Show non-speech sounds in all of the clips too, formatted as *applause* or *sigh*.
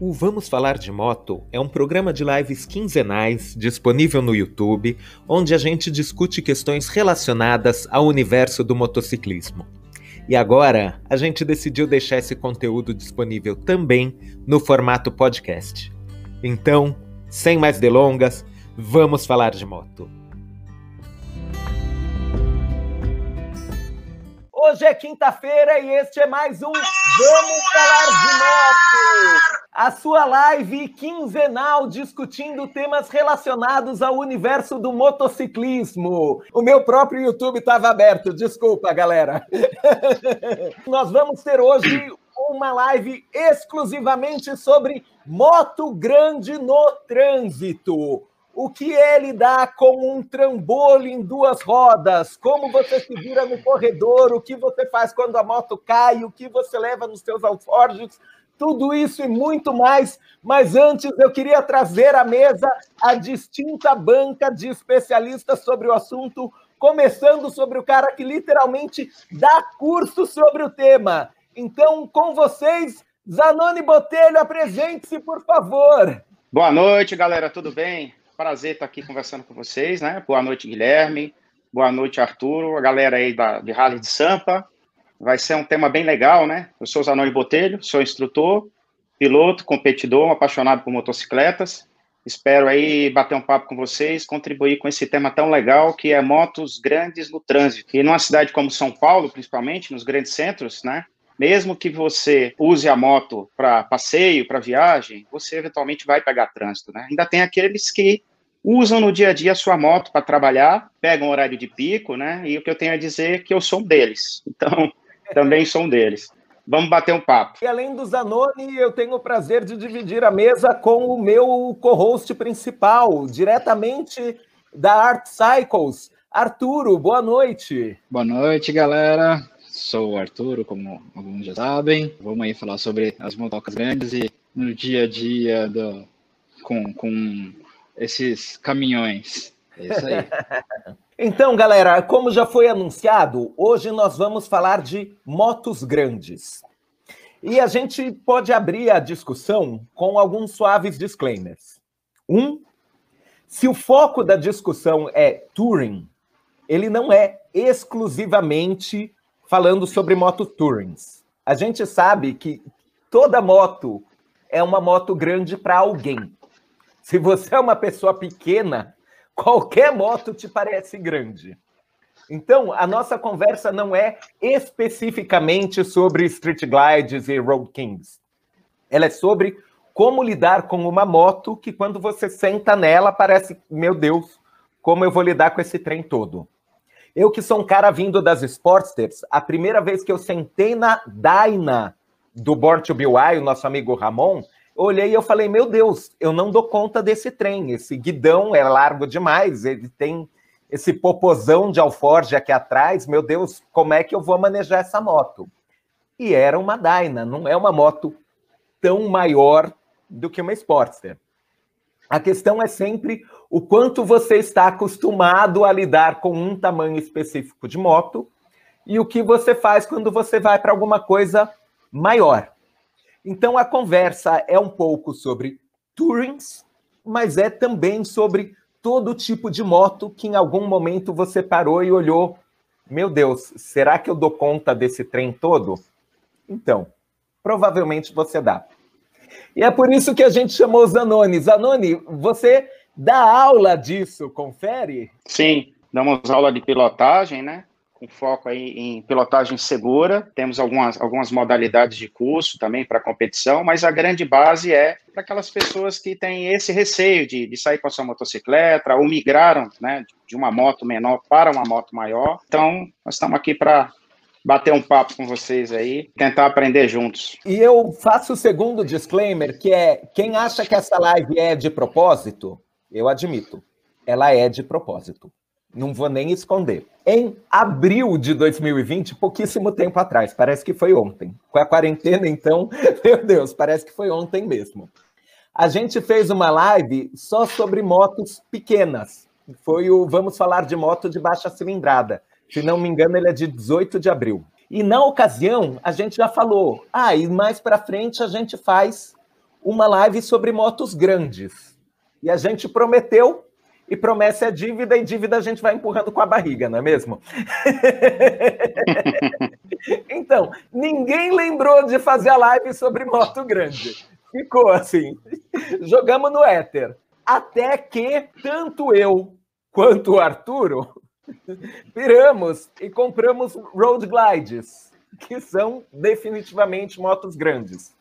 O Vamos Falar de Moto é um programa de lives quinzenais disponível no YouTube, onde a gente discute questões relacionadas ao universo do motociclismo. E agora a gente decidiu deixar esse conteúdo disponível também no formato podcast. Então, sem mais delongas, vamos falar de moto. Hoje é quinta-feira e este é mais um Vamos Falar de Moto! A sua live quinzenal discutindo temas relacionados ao universo do motociclismo. O meu próprio YouTube estava aberto, desculpa, galera. *laughs* Nós vamos ter hoje uma live exclusivamente sobre moto grande no trânsito o que é lidar com um trambolho em duas rodas, como você se vira no corredor, o que você faz quando a moto cai, o que você leva nos seus alforjes, tudo isso e muito mais. Mas antes eu queria trazer à mesa a distinta banca de especialistas sobre o assunto, começando sobre o cara que literalmente dá curso sobre o tema. Então, com vocês, Zanoni Botelho, apresente-se, por favor. Boa noite, galera, tudo bem? Prazer estar aqui conversando com vocês, né? Boa noite, Guilherme. Boa noite, Arturo. A galera aí da, de Rally de Sampa. Vai ser um tema bem legal, né? Eu sou Zanoni Botelho, sou instrutor, piloto, competidor, apaixonado por motocicletas. Espero aí bater um papo com vocês, contribuir com esse tema tão legal que é motos grandes no trânsito. E numa cidade como São Paulo, principalmente, nos grandes centros, né? Mesmo que você use a moto para passeio, para viagem, você eventualmente vai pegar trânsito, né? Ainda tem aqueles que usam no dia a dia a sua moto para trabalhar, pegam horário de pico, né? E o que eu tenho a dizer é que eu sou um deles. *laughs* Então, também sou um deles. Vamos bater um papo. E além do Zanoni, eu tenho o prazer de dividir a mesa com o meu co-host principal, diretamente da Art Cycles. Arturo, boa noite. Boa noite, galera. Sou o Arturo, como alguns já sabem. Vamos aí falar sobre as motocas grandes e no dia a dia do, com, com esses caminhões. É isso aí. *laughs* então, galera, como já foi anunciado, hoje nós vamos falar de motos grandes. E a gente pode abrir a discussão com alguns suaves disclaimers. Um, se o foco da discussão é touring, ele não é exclusivamente falando sobre moto tourings. A gente sabe que toda moto é uma moto grande para alguém. Se você é uma pessoa pequena, qualquer moto te parece grande. Então, a nossa conversa não é especificamente sobre street glides e road kings. Ela é sobre como lidar com uma moto que, quando você senta nela, parece, meu Deus, como eu vou lidar com esse trem todo. Eu que sou um cara vindo das Sportsters, a primeira vez que eu sentei na Dyna do Born to Be Wild, nosso amigo Ramon, olhei e eu falei, meu Deus, eu não dou conta desse trem, esse guidão é largo demais, ele tem esse popozão de alforge aqui atrás, meu Deus, como é que eu vou manejar essa moto? E era uma Dyna, não é uma moto tão maior do que uma Sportster. A questão é sempre o quanto você está acostumado a lidar com um tamanho específico de moto e o que você faz quando você vai para alguma coisa maior. Então a conversa é um pouco sobre tourings, mas é também sobre todo tipo de moto que em algum momento você parou e olhou, meu Deus, será que eu dou conta desse trem todo? Então, provavelmente você dá. E é por isso que a gente chamou Zanoni. Zanoni, você dá aula disso, confere? Sim, damos aula de pilotagem, né? Com foco aí em pilotagem segura. Temos algumas, algumas modalidades de curso também para competição, mas a grande base é para aquelas pessoas que têm esse receio de, de sair com a sua motocicleta ou migraram né, de uma moto menor para uma moto maior. Então, nós estamos aqui para bater um papo com vocês aí, tentar aprender juntos. E eu faço o segundo disclaimer, que é quem acha que essa live é de propósito, eu admito, ela é de propósito. Não vou nem esconder. Em abril de 2020, pouquíssimo tempo atrás, parece que foi ontem. Com a quarentena, então, *laughs* meu Deus, parece que foi ontem mesmo. A gente fez uma live só sobre motos pequenas. Foi o Vamos Falar de Moto de Baixa Cilindrada. Se não me engano, ele é de 18 de abril. E na ocasião, a gente já falou, ah, e mais para frente a gente faz uma live sobre motos grandes. E a gente prometeu, e promessa é dívida, e dívida a gente vai empurrando com a barriga, não é mesmo? *laughs* então, ninguém lembrou de fazer a live sobre moto grande. Ficou assim. Jogamos no éter. Até que tanto eu quanto o Arturo *laughs* viramos e compramos Road Glides, que são definitivamente motos grandes.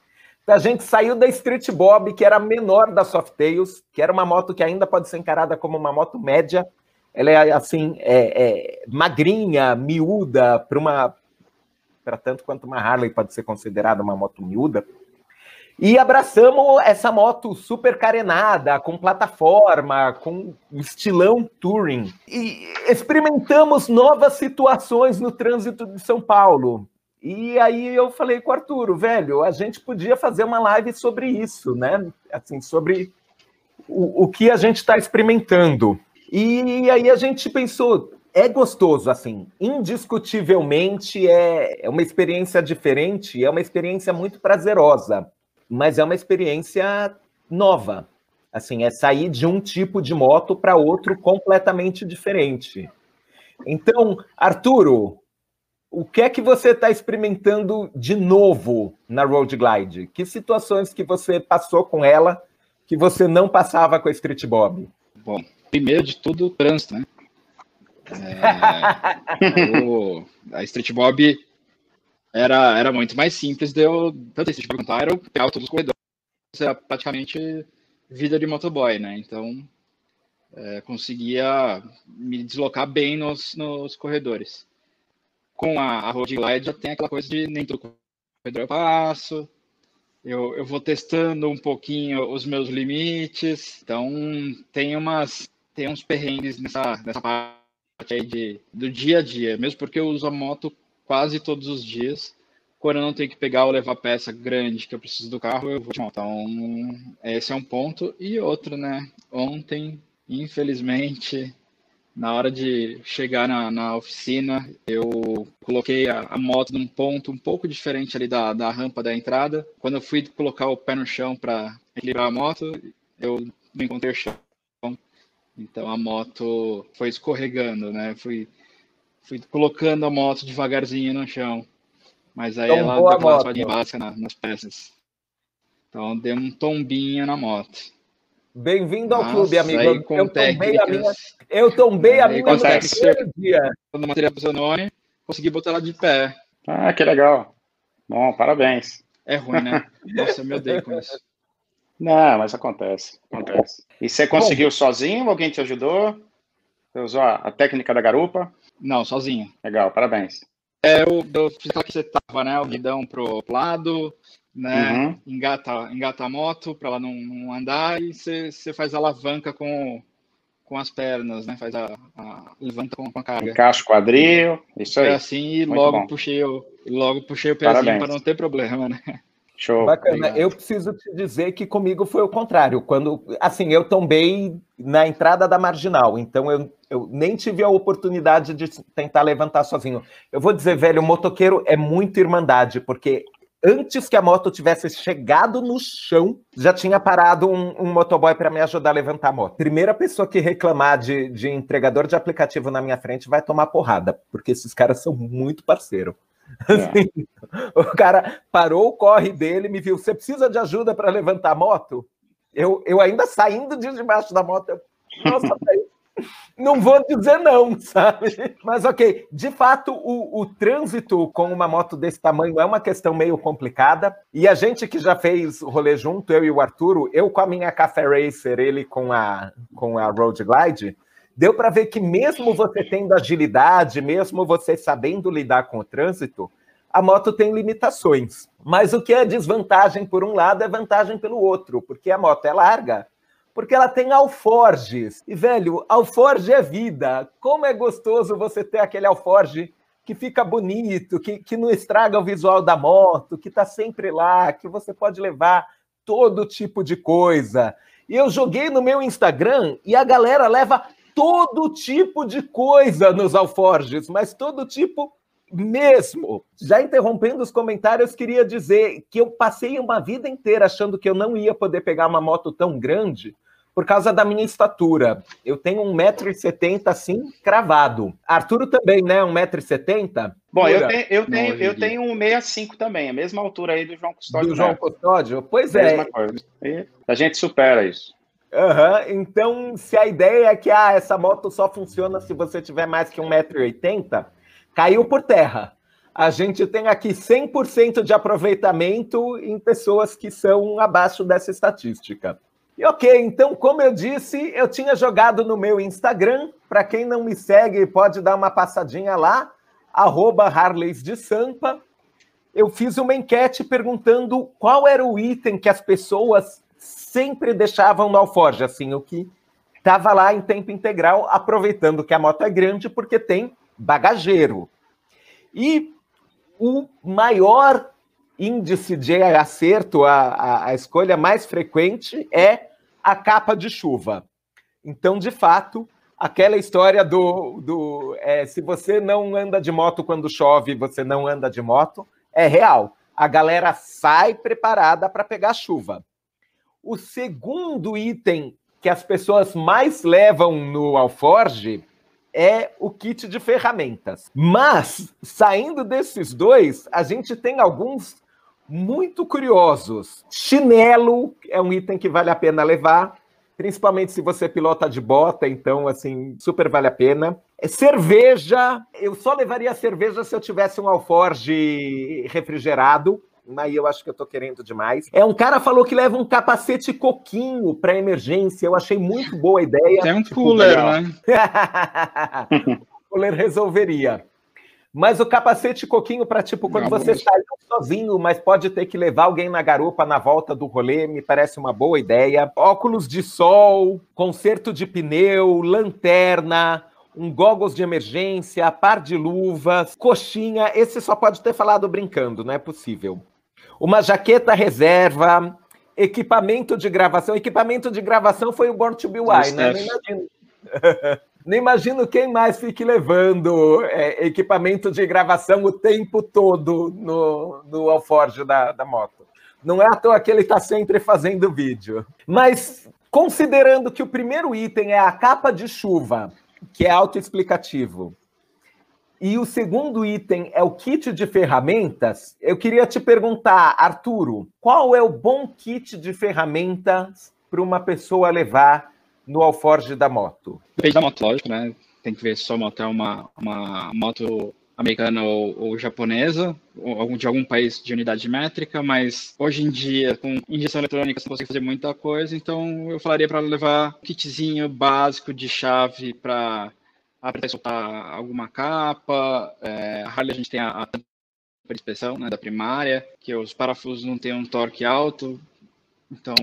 A gente saiu da Street Bob, que era a menor das Softails, que era uma moto que ainda pode ser encarada como uma moto média. Ela é assim, é, é magrinha, miúda, para uma para tanto quanto uma Harley pode ser considerada uma moto miúda. E abraçamos essa moto super carenada, com plataforma, com estilão touring. E experimentamos novas situações no trânsito de São Paulo. E aí eu falei com o Arturo, velho, a gente podia fazer uma live sobre isso, né? Assim, sobre o, o que a gente está experimentando. E aí a gente pensou, é gostoso, assim, indiscutivelmente é, é uma experiência diferente, é uma experiência muito prazerosa, mas é uma experiência nova. Assim, é sair de um tipo de moto para outro completamente diferente. Então, Arturo, o que é que você está experimentando de novo na Road Glide? Que situações que você passou com ela que você não passava com a Street Bob? Bom, primeiro de tudo, o trânsito, né? É, *laughs* o, a Street Bob era, era muito mais simples de eu, tanto a Street Bob quanto todos os corredores, era praticamente vida de motoboy, né? Então, é, conseguia me deslocar bem nos, nos corredores com a, a Road Glide já tem aquela coisa de nem todo corredor eu passo, eu, eu vou testando um pouquinho os meus limites, então tem umas tem uns perrengues nessa, nessa parte aí de, do dia a dia, mesmo porque eu uso a moto quase todos os dias, quando eu não tenho que pegar ou levar peça grande que eu preciso do carro, eu vou de moto. Então, esse é um ponto. E outro, né? Ontem, infelizmente, na hora de chegar na, na oficina, eu coloquei a, a, moto num ponto um pouco diferente ali da, da rampa da entrada. Quando eu fui colocar o pé no chão para equilibrar a moto, eu não encontrei o chão. Então a moto foi escorregando, né? Fui, fui colocando a moto devagarzinho no chão. Mas aí ela deu uma básica na, nas peças. Então deu um tombinho na moto. Bem-vindo ao clube, amigo. Eu, eu tombei a minha, eu tombei a minha no primeiro dia. Quando material consegui botar ela de pé. Ah, que legal. Bom, parabéns. É ruim, né? *laughs* Nossa, eu me odeio com isso. Não, mas acontece, acontece. E você conseguiu Bom, sozinho? Alguém te ajudou? Você usou a, a, técnica da garupa? Não, sozinho. Legal, parabéns. É, eu, eu fiz aquela que você tava, né? O guidão pro lado, né? Uhum. Engata, engata a moto para ela não, não, andar e você faz a alavanca com, com as pernas, né? Faz a, a levanta com, com a carga. Encaixa o quadril, isso aí. É assim e logo puxei o logo puxei o pezinho para não ter problema, né? Show. Bacana. Obrigado. Eu preciso te dizer que comigo foi o contrário. Quando, assim, eu tombei na entrada da marginal, então eu, eu nem tive a oportunidade de tentar levantar sozinho. Eu vou dizer, velho, o motoqueiro é muito irmandade, porque antes que a moto tivesse chegado no chão, já tinha parado um, um motoboy para me ajudar a levantar a moto. Primeira pessoa que reclamar de, de entregador de aplicativo na minha frente vai tomar porrada, porque esses caras são muito parceiro. É. Assim, o cara parou o corre dele, me viu. Você precisa de ajuda para levantar a moto? Eu, eu ainda saindo de debaixo da moto, eu, nossa, não vou dizer não, sabe? Mas ok, de fato, o, o, trânsito com uma moto desse tamanho é uma questão meio complicada. E a gente que já fez rolê junto, eu e o Arturo, eu com a minha Café Racer, ele com a, com a Road Glide, deu para ver que mesmo você tendo agilidade, mesmo você sabendo lidar com o trânsito, a moto tem limitações. Mas o que é desvantagem por um lado é vantagem pelo outro, porque a moto é larga porque ela tem alforges. E, velho, alforge é vida. Como é gostoso você ter aquele alforge que fica bonito, que, que não estraga o visual da moto, que tá sempre lá, que você pode levar todo tipo de coisa. E eu joguei no meu Instagram e a galera leva todo tipo de coisa nos alforges, mas todo tipo mesmo. Já interrompendo os comentários, queria dizer que eu passei uma vida inteira achando que eu não ia poder pegar uma moto tão grande por causa da minha estatura. Eu tenho 1,70m assim, cravado. Arturo também, né? 1,70m? Bom, eu tenho, eu tenho, eu tenho 1,65 também, a mesma altura aí do João Custódio. Do João Custódio? Pois é. Mesma coisa. E a gente supera isso. Uhum. Então, se a ideia é que ah, essa moto só funciona se você tiver mais que 1,80m, caiu por terra. A gente tem aqui 100% de aproveitamento em pessoas que são abaixo dessa estatística. E ok, então, como eu disse, eu tinha jogado no meu Instagram. Para quem não me segue, pode dar uma passadinha lá, arroba Harleys de Sampa. Eu fiz uma enquete perguntando qual era o item que as pessoas sempre deixavam no alforge, assim, o que estava lá em tempo integral, aproveitando que a moto é grande, porque tem bagageiro. E o maior índice de acerto, a, a, a escolha mais frequente é a capa de chuva. Então, de fato, aquela história do, do é, se você não anda de moto quando chove, você não anda de moto, é real. A galera sai preparada para pegar chuva. O segundo item que as pessoas mais levam no alforge é o kit de ferramentas. Mas, saindo desses dois, a gente tem alguns muito curiosos. Chinelo é um item que vale a pena levar, principalmente se você pilota de bota, então, assim, super vale a pena. É cerveja, eu só levaria cerveja se eu tivesse um alforge refrigerado, aí eu acho que eu tô querendo demais. É um cara falou que leva um capacete coquinho para emergência. Eu achei muito boa a ideia. Tem um tipo, cooler, né? *laughs* o cooler resolveria. Mas o capacete coquinho para tipo quando não, você está sozinho, mas pode ter que levar alguém na garupa na volta do rolê, me parece uma boa ideia. Óculos de sol, conserto de pneu, lanterna, um goggles de emergência, par de luvas, coxinha. Esse só pode ter falado brincando, não é possível. Uma jaqueta reserva, equipamento de gravação. Equipamento de gravação foi o Born to Be Wild, né? Não imagino. *laughs* Não imagino quem mais fique levando é, equipamento de gravação o tempo todo no, no alforje da, da moto. Não é à toa que ele está sempre fazendo vídeo. Mas, considerando que o primeiro item é a capa de chuva, que é autoexplicativo, e o segundo item é o kit de ferramentas, eu queria te perguntar, Arturo, qual é o bom kit de ferramentas para uma pessoa levar no alforge da moto? Depende da moto, lógico, né? Tem que ver se sua moto é uma, uma moto americana ou, ou, japonesa, ou de algum país de unidade métrica, mas hoje em dia, com injeção eletrônica, você consegue fazer muita coisa, então eu falaria para levar um kitzinho básico de chave para apertar e soltar alguma capa. É, a Harley a gente tem a, a inspeção né, da primária, que os parafusos não têm um torque alto, então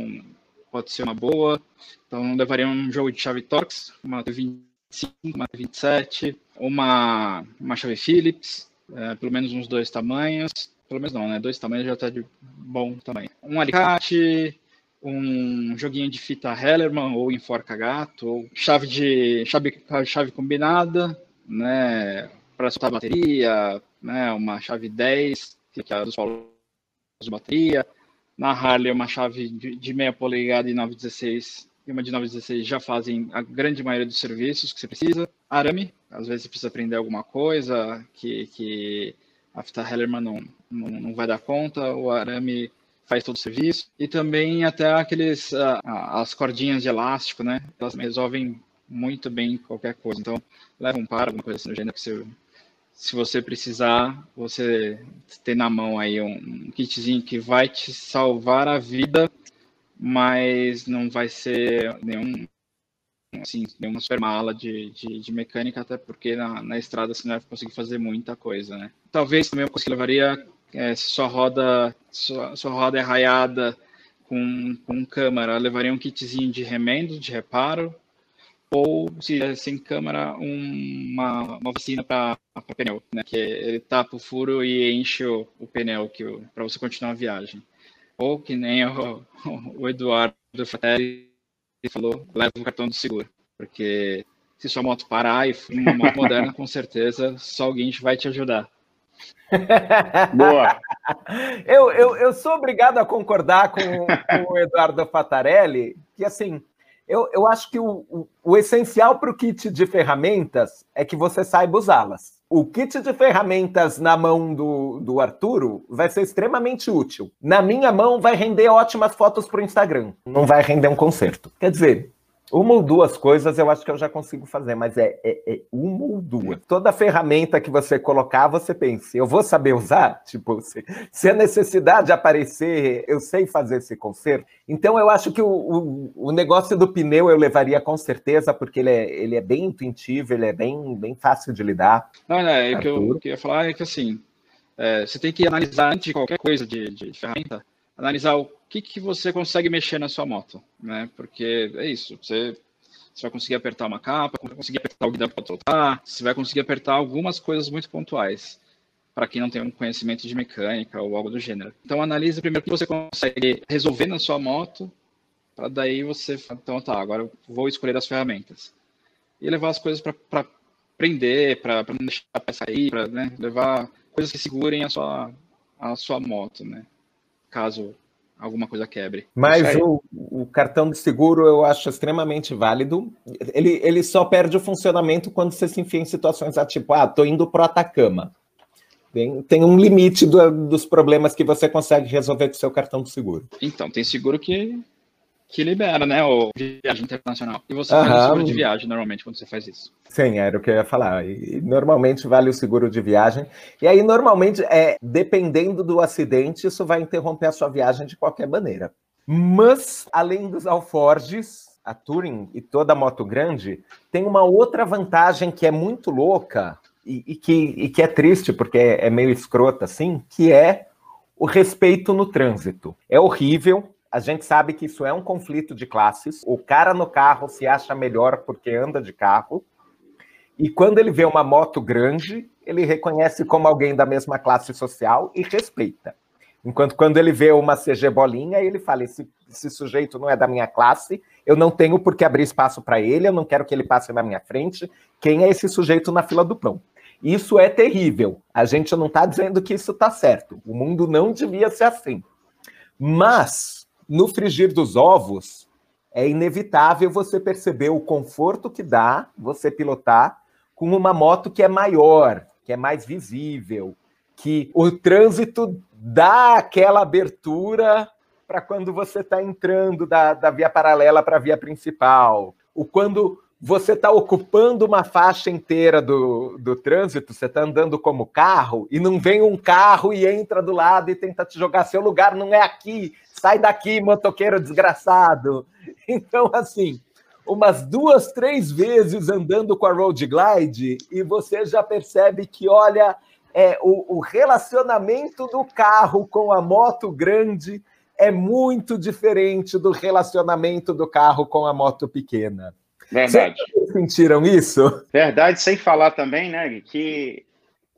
pode ser uma boa. Então, levaria um jogo de chave Torx, uma T25, uma T27, uma, uma chave Phillips, é, pelo menos uns dois tamanhos. Pelo menos não, né? Dois tamanhos já está de bom tamanho. Um alicate, um joguinho de fita Hellerman ou enforca gato, ou chave de chave, chave combinada, né? Para soltar bateria, né? Uma chave 10, que é a dos polos de bateria, na Harley, uma chave de, meia polegada e 916 e uma de 916 já fazem a grande maioria dos serviços que você precisa. Arame, às vezes você precisa aprender alguma coisa que, que a fita Hellerman não, não, não vai dar conta, o arame faz todo o serviço. E também até aqueles uh, as cordinhas de elástico, né? Elas resolvem muito bem qualquer coisa. Então, leva um par, alguma coisa assim gênero que você se você precisar, você ter na mão aí um, kitzinho que vai te salvar a vida, mas não vai ser nenhum assim, nenhuma super mala de, de, de, mecânica, até porque na, na estrada você não vai conseguir fazer muita coisa, né? Talvez também que levaria é, se sua roda, sua, sua roda é raiada com, com câmera, levaria um kitzinho de remendo, de reparo, ou se é sem câmera, uma, uma vacina para pneu, né? Que ele tapa o furo e enche o, o pneu para você continuar a viagem. Ou que nem o, o Eduardo Fratelli falou, leva o cartão do seguro, porque se sua moto parar e for uma moto moderna, com certeza só alguém vai te ajudar. *laughs* Boa. Eu, eu, eu sou obrigado a concordar com, com o Eduardo Fatarelli, que assim, eu, eu acho que o, o, o essencial para o kit de ferramentas é que você saiba usá-las. O kit de ferramentas na mão do, do Arturo vai ser extremamente útil. Na minha mão vai render ótimas fotos para o Instagram. Não vai render um concerto. Quer dizer, uma ou duas coisas eu acho que eu já consigo fazer, mas é, é, é, uma ou duas. Toda ferramenta que você colocar, você pensa, eu vou saber usar? *laughs* Tipo, se, se a necessidade aparecer, eu sei fazer esse conserto. Então eu acho que o, o, o, negócio do pneu eu levaria com certeza, porque ele é, ele é bem intuitivo, ele é bem, bem fácil de lidar. Não, não, é que eu queria falar é que assim, é, você tem que analisar antes de qualquer coisa de, de ferramenta, analisar o que, que você consegue mexer na sua moto, né? Porque é isso, você, você vai conseguir apertar uma capa, vai conseguir apertar o guidão para soltar, você vai conseguir apertar algumas coisas muito pontuais, para quem não tem um conhecimento de mecânica ou algo do gênero. Então analise primeiro o que você consegue resolver na sua moto, para daí você, então tá, agora eu vou escolher as ferramentas. E levar as coisas para prender, para não deixar a peça sair, para né, levar coisas que segurem a sua, a sua moto, né? Caso alguma coisa quebre. Mas o, o, cartão de seguro eu acho extremamente válido. Ele, ele só perde o funcionamento quando você se enfia em situações a tipo, ah, tô indo pro Atacama. Tem, tem um limite do, dos problemas que você consegue resolver com o seu cartão de seguro. Então, tem seguro que que libera, né, o viagem internacional. E você faz o seguro de viagem normalmente quando você faz isso. Sim, era o que eu ia falar. E, normalmente vale o seguro de viagem. E aí, normalmente, é dependendo do acidente, isso vai interromper a sua viagem de qualquer maneira. Mas, além dos alforges, a Touring e toda a moto grande, tem uma outra vantagem que é muito louca e, e que, e que é triste, porque é, é meio escrota assim, que é o respeito no trânsito. É horrível, a gente sabe que isso é um conflito de classes. O cara no carro se acha melhor porque anda de carro. E quando ele vê uma moto grande, ele reconhece como alguém da mesma classe social e respeita. Enquanto quando ele vê uma CG bolinha, ele fala: esse, esse sujeito não é da minha classe, eu não tenho por que abrir espaço para ele, eu não quero que ele passe na minha frente. Quem é esse sujeito na fila do pão? Isso é terrível. A gente não está dizendo que isso está certo. O mundo não devia ser assim. Mas no frigir dos ovos, é inevitável você perceber o conforto que dá você pilotar com uma moto que é maior, que é mais visível, que o trânsito dá aquela abertura para quando você está entrando da, da via paralela para a via principal. O quando você está ocupando uma faixa inteira do, do trânsito, você está andando como carro, e não vem um carro e entra do lado e tenta te jogar. Seu lugar não é aqui, sai daqui, motoqueiro desgraçado. Então, assim, umas duas, três vezes andando com a Road Glide, e você já percebe que, olha, é, o, o relacionamento do carro com a moto grande é muito diferente do relacionamento do carro com a moto pequena. Verdade. Vocês sentiram isso? Verdade, sem falar também, né, que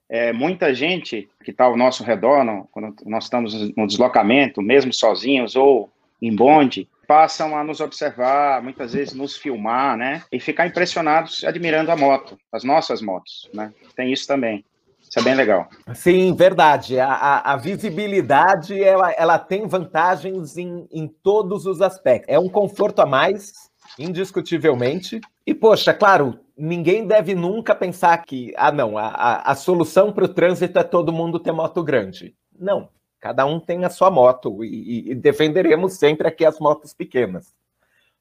é, muita gente que está ao nosso redor, quando nós estamos no deslocamento, mesmo sozinhos ou em bonde, passam a nos observar, muitas vezes nos filmar, né, e ficar impressionados admirando a moto, as nossas motos, né, tem isso também. Isso é bem legal. Sim, verdade. A, a, a visibilidade ela, ela tem vantagens em, em todos os aspectos. É um conforto a mais, indiscutivelmente. E, poxa, claro, ninguém deve nunca pensar que, ah, não, a, a, a solução para o trânsito é todo mundo ter moto grande. Não, cada um tem a sua moto e, e defenderemos sempre aqui as motos pequenas.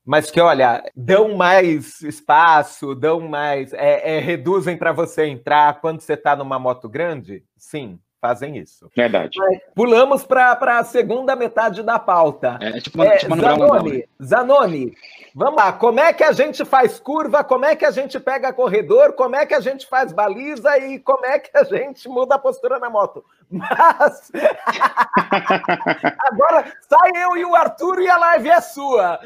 Mas que, olha, dão mais espaço, dão mais. É, é, reduzem para você entrar quando você está numa moto grande? Sim, fazem isso. Verdade. Mas pulamos para a segunda metade da pauta. É, tipo, uma, é, tipo Zanoni, Zanoni, vamos lá. Como é que a gente faz curva? Como é que a gente pega corredor? Como é que a gente faz baliza? E como é que a gente muda a postura na moto? Mas *laughs* agora sai eu e o Arthur e a live é sua.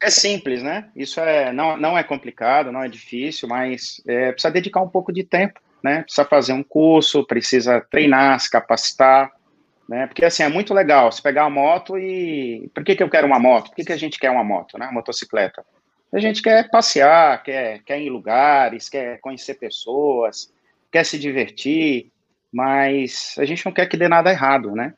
é simples, né? Isso é, não, não é complicado, não é difícil, mas é, precisa dedicar um pouco de tempo né? Precisa fazer um curso, precisa treinar, se capacitar, né? Porque assim é muito legal você pegar a moto e por que, que eu quero uma moto? Por que, que a gente quer uma moto, né? Uma motocicleta. A gente quer passear, quer, quer ir em lugares, quer conhecer pessoas, quer se divertir, mas a gente não quer que dê nada errado, né?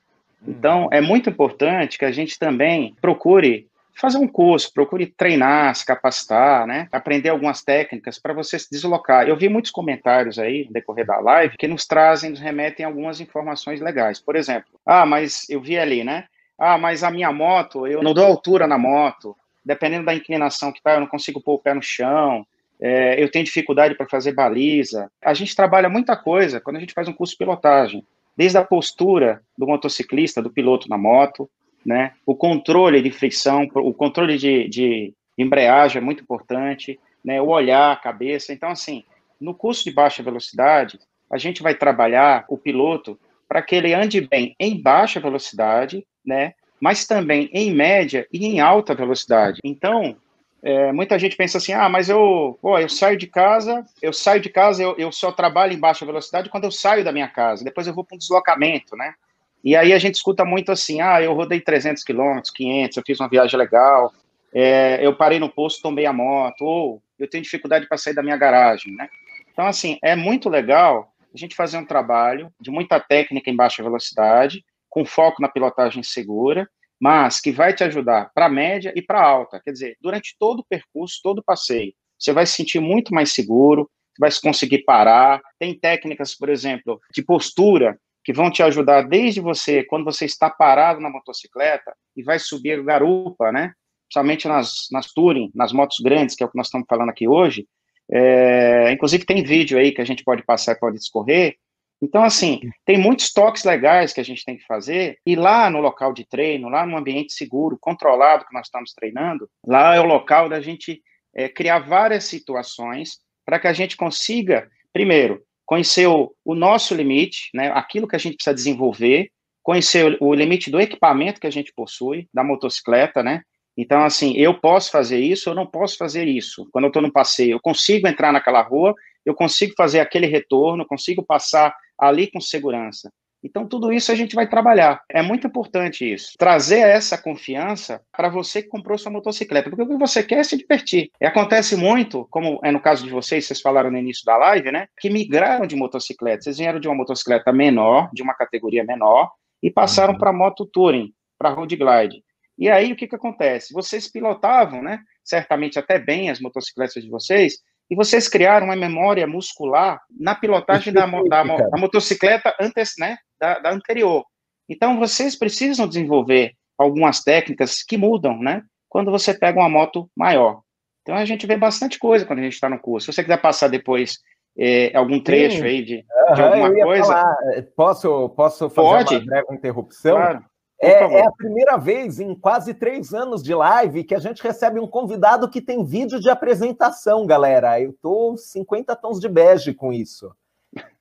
Então, uhum. é muito importante que a gente também procure fazer um curso, procure treinar, se capacitar, né? Aprender algumas técnicas para você se deslocar. Eu vi muitos comentários aí no decorrer da live que nos trazem, nos remetem algumas informações legais. Por exemplo, ah, mas eu vi ali, né? Ah, mas a minha moto, eu não dou altura na moto. Dependendo da inclinação que tá, eu não consigo pôr o pé no chão. É, eu tenho dificuldade para fazer baliza. A gente trabalha muita coisa quando a gente faz um curso de pilotagem, desde a postura do motociclista, do piloto na moto, né? O controle de fricção, o controle de, de embreagem é muito importante, né? O olhar, a cabeça. Então, assim, no curso de baixa velocidade, a gente vai trabalhar o piloto para que ele ande bem em baixa velocidade, né? Mas também em média e em alta velocidade. Então, é, muita gente pensa assim, ah, mas eu, pô, eu saio de casa, eu saio de casa, eu, eu só trabalho em baixa velocidade quando eu saio da minha casa, depois eu vou para um deslocamento, né? E aí a gente escuta muito assim, ah, eu rodei 300 quilômetros, 500, eu fiz uma viagem legal, é, eu parei no posto, tomei a moto, ou eu tenho dificuldade para sair da minha garagem, né? Então, assim, é muito legal a gente fazer um trabalho de muita técnica em baixa velocidade, com foco na pilotagem segura, mas que vai te ajudar para média e para alta. Quer dizer, durante todo o percurso, todo o passeio, você vai se sentir muito mais seguro, vai conseguir parar. Tem técnicas, por exemplo, de postura que vão te ajudar desde você, quando você está parado na motocicleta e vai subir garupa, né? Principalmente nas, nas touring, nas motos grandes, que é o que nós estamos falando aqui hoje. É, inclusive tem vídeo aí que a gente pode passar pode discorrer. Então, assim, tem muitos toques legais que a gente tem que fazer, e lá no local de treino, lá no ambiente seguro, controlado que nós estamos treinando, lá é o local da gente é, criar várias situações para que a gente consiga, primeiro, conhecer o, o, nosso limite, né, aquilo que a gente precisa desenvolver, conhecer o, o, limite do equipamento que a gente possui, da motocicleta, né? Então, assim, eu posso fazer isso, eu não posso fazer isso. Quando eu estou no passeio, eu consigo entrar naquela rua, eu consigo fazer aquele retorno, consigo passar ali com segurança. Então, tudo isso a gente vai trabalhar. É muito importante isso. Trazer essa confiança para você que comprou sua motocicleta. Porque o que você quer é se divertir. E acontece muito, como é no caso de vocês, vocês falaram no início da live, né? Que migraram de motocicleta. Vocês vieram de uma motocicleta menor, de uma categoria menor, e passaram uhum. para moto touring, para road glide. E aí, o que, que acontece? Vocês pilotavam, né? Certamente até bem as motocicletas de vocês, e vocês criaram uma memória muscular na pilotagem da, da, da motocicleta antes, né, da, da, anterior. Então, vocês precisam desenvolver algumas técnicas que mudam, né, quando você pega uma moto maior. Então, a gente vê bastante coisa quando a gente está no curso. Se você quiser passar depois é, algum trecho Sim. aí de, de alguma coisa... Falar. Posso, posso fazer Pode? uma breve interrupção? Claro. É, é, a primeira vez em quase três anos de live que a gente recebe um convidado que tem vídeo de apresentação, galera. Eu tô 50 tons de bege com isso.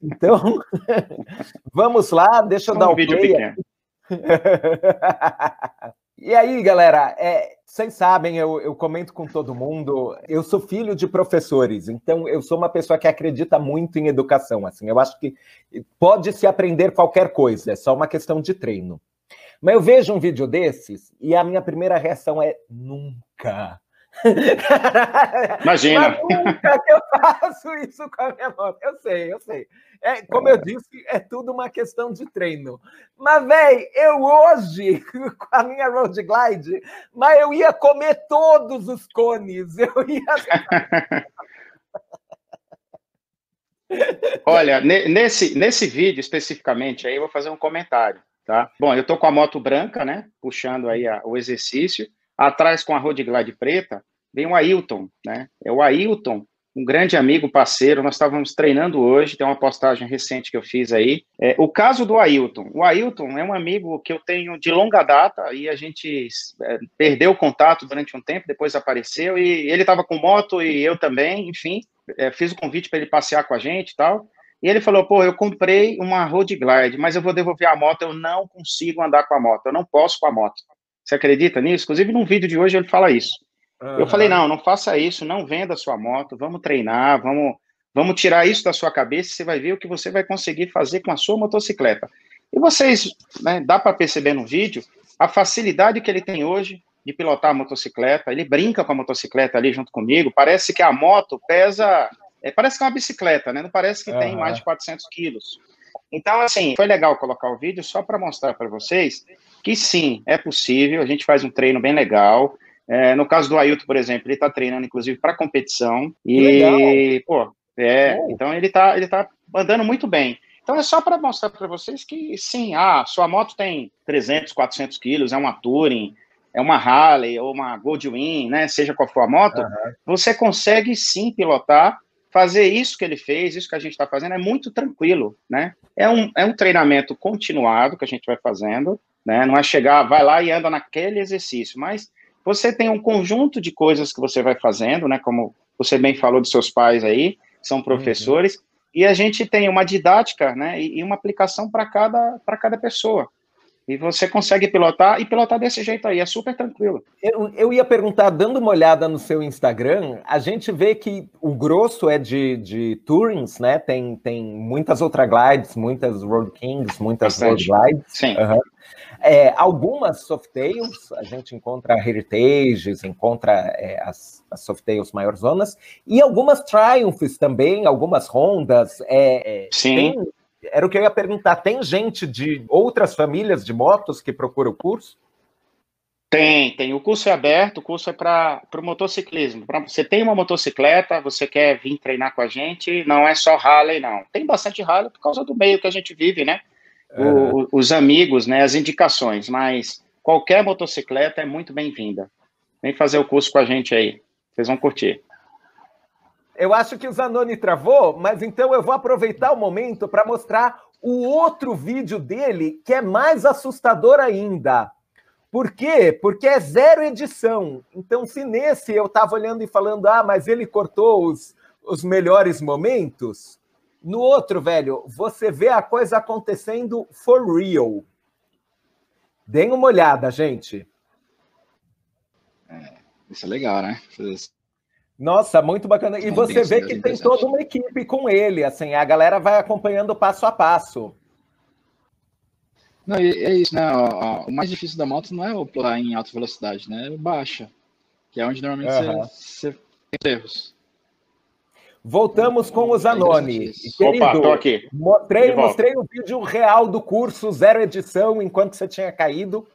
Então, *laughs* vamos lá, deixa eu um dar o vídeo play. Pequeno. *laughs* e aí, galera, é, vocês sabem, eu, eu comento com todo mundo, eu sou filho de professores, então eu sou uma pessoa que acredita muito em educação. Assim, eu acho que pode se aprender qualquer coisa, é só uma questão de treino. Mas eu vejo um vídeo desses e a minha primeira reação é nunca. *laughs* Imagina. Mas nunca que eu faço isso com a minha moto. Eu sei, eu sei. É, como eu disse, é tudo uma questão de treino. Mas, velho, eu hoje, *laughs* com a minha Road Glide, mas eu ia comer todos os cones. *laughs* Eu ia. Olha, nesse, nesse vídeo especificamente aí, eu vou fazer um comentário. Tá? Bom, eu estou com a moto branca, né? Puxando aí a, o exercício. Atrás com a Road Glide preta, vem o Ailton, né? É o Ailton, um grande amigo, parceiro. Nós estávamos treinando hoje, tem uma postagem recente que eu fiz aí. É, o caso do Ailton. O Ailton é um amigo que eu tenho de longa data e a gente é, perdeu o contato durante um tempo, depois apareceu e ele estava com moto e eu também, enfim. É, fiz o convite para ele passear com a gente e tal. E ele falou: pô, eu comprei uma Road Glide, mas eu vou devolver a moto, eu não consigo andar com a moto, eu não posso com a moto. Você acredita nisso? Inclusive, num vídeo de hoje ele fala isso. Uhum. Eu falei: não, não faça isso, não venda a sua moto, vamos treinar, vamos, vamos tirar isso da sua cabeça, você vai ver o que você vai conseguir fazer com a sua motocicleta. E vocês, né, dá para perceber no vídeo a facilidade que ele tem hoje de pilotar a motocicleta, ele brinca com a motocicleta ali junto comigo, parece que a moto pesa, é, parece que é uma bicicleta, né? Não parece que uhum. tem mais de 400 quilos. Então, assim, foi legal colocar o vídeo só para mostrar para vocês que sim, é possível, a gente faz um treino bem legal. É, no caso do Ailton, por exemplo, ele está treinando, inclusive, para competição. E, pô, é, oh. então ele está ele tá andando muito bem. Então é só para mostrar para vocês que sim, ah, sua moto tem 300, 400 quilos, é uma Touring, é uma Harley ou uma Goldwing, né? Seja qual for a moto, uhum. você consegue sim pilotar, fazer isso que ele fez, isso que a gente está fazendo é muito tranquilo, né? É um, é um treinamento continuado que a gente vai fazendo, né? Não é chegar, vai lá e anda naquele exercício, mas você tem um conjunto de coisas que você vai fazendo, né? Como você bem falou dos seus pais aí, são professores, uhum e a gente tem uma didática né, e uma aplicação para cada, cada pessoa. E você consegue pilotar e pilotar desse jeito aí, é super tranquilo. Eu, eu ia perguntar, dando uma olhada no seu Instagram, a gente vê que o grosso é de, de Tourings, né? Tem, tem muitas outras glides, muitas Road Kings, muitas Bastante. Road Glides. Sim. Uhum. É, algumas Softails, a gente encontra Heritages, encontra é, as, as Softails maior zonas, e algumas Triumphs também, algumas Hondas. É, é, Sim. Tem, era o que eu ia perguntar, tem gente de outras famílias de motos que procura o curso? Tem, tem. O curso é aberto, o curso é para o motociclismo. Pra, você tem uma motocicleta, você quer vir treinar com a gente, não é só Harley, não. Tem bastante Harley por causa do meio que a gente vive, né? o, os amigos, né, as indicações, mas qualquer motocicleta é muito bem-vinda. Vem fazer o curso com a gente aí, vocês vão curtir. Eu acho que o Zanoni travou, mas então eu vou aproveitar o momento para mostrar o outro vídeo dele, que é mais assustador ainda. Por quê? Porque é zero edição. Então, se nesse eu estava olhando e falando, ah, mas ele cortou os, os melhores momentos, no outro, velho, você vê a coisa acontecendo for real. Deem uma olhada, gente. É, isso é legal, né? Nossa, muito bacana. E você vê que tem toda uma equipe com ele, assim, a galera vai acompanhando passo a passo. Não, é isso, né? O, mais difícil da moto não é o pular em alta velocidade, né? É baixa, que é onde normalmente uhum. você, você tem erros. Voltamos com o Zanoni. Opa, tô aqui. Mostrei, mostrei o vídeo real do curso, zero edição, enquanto você tinha caído.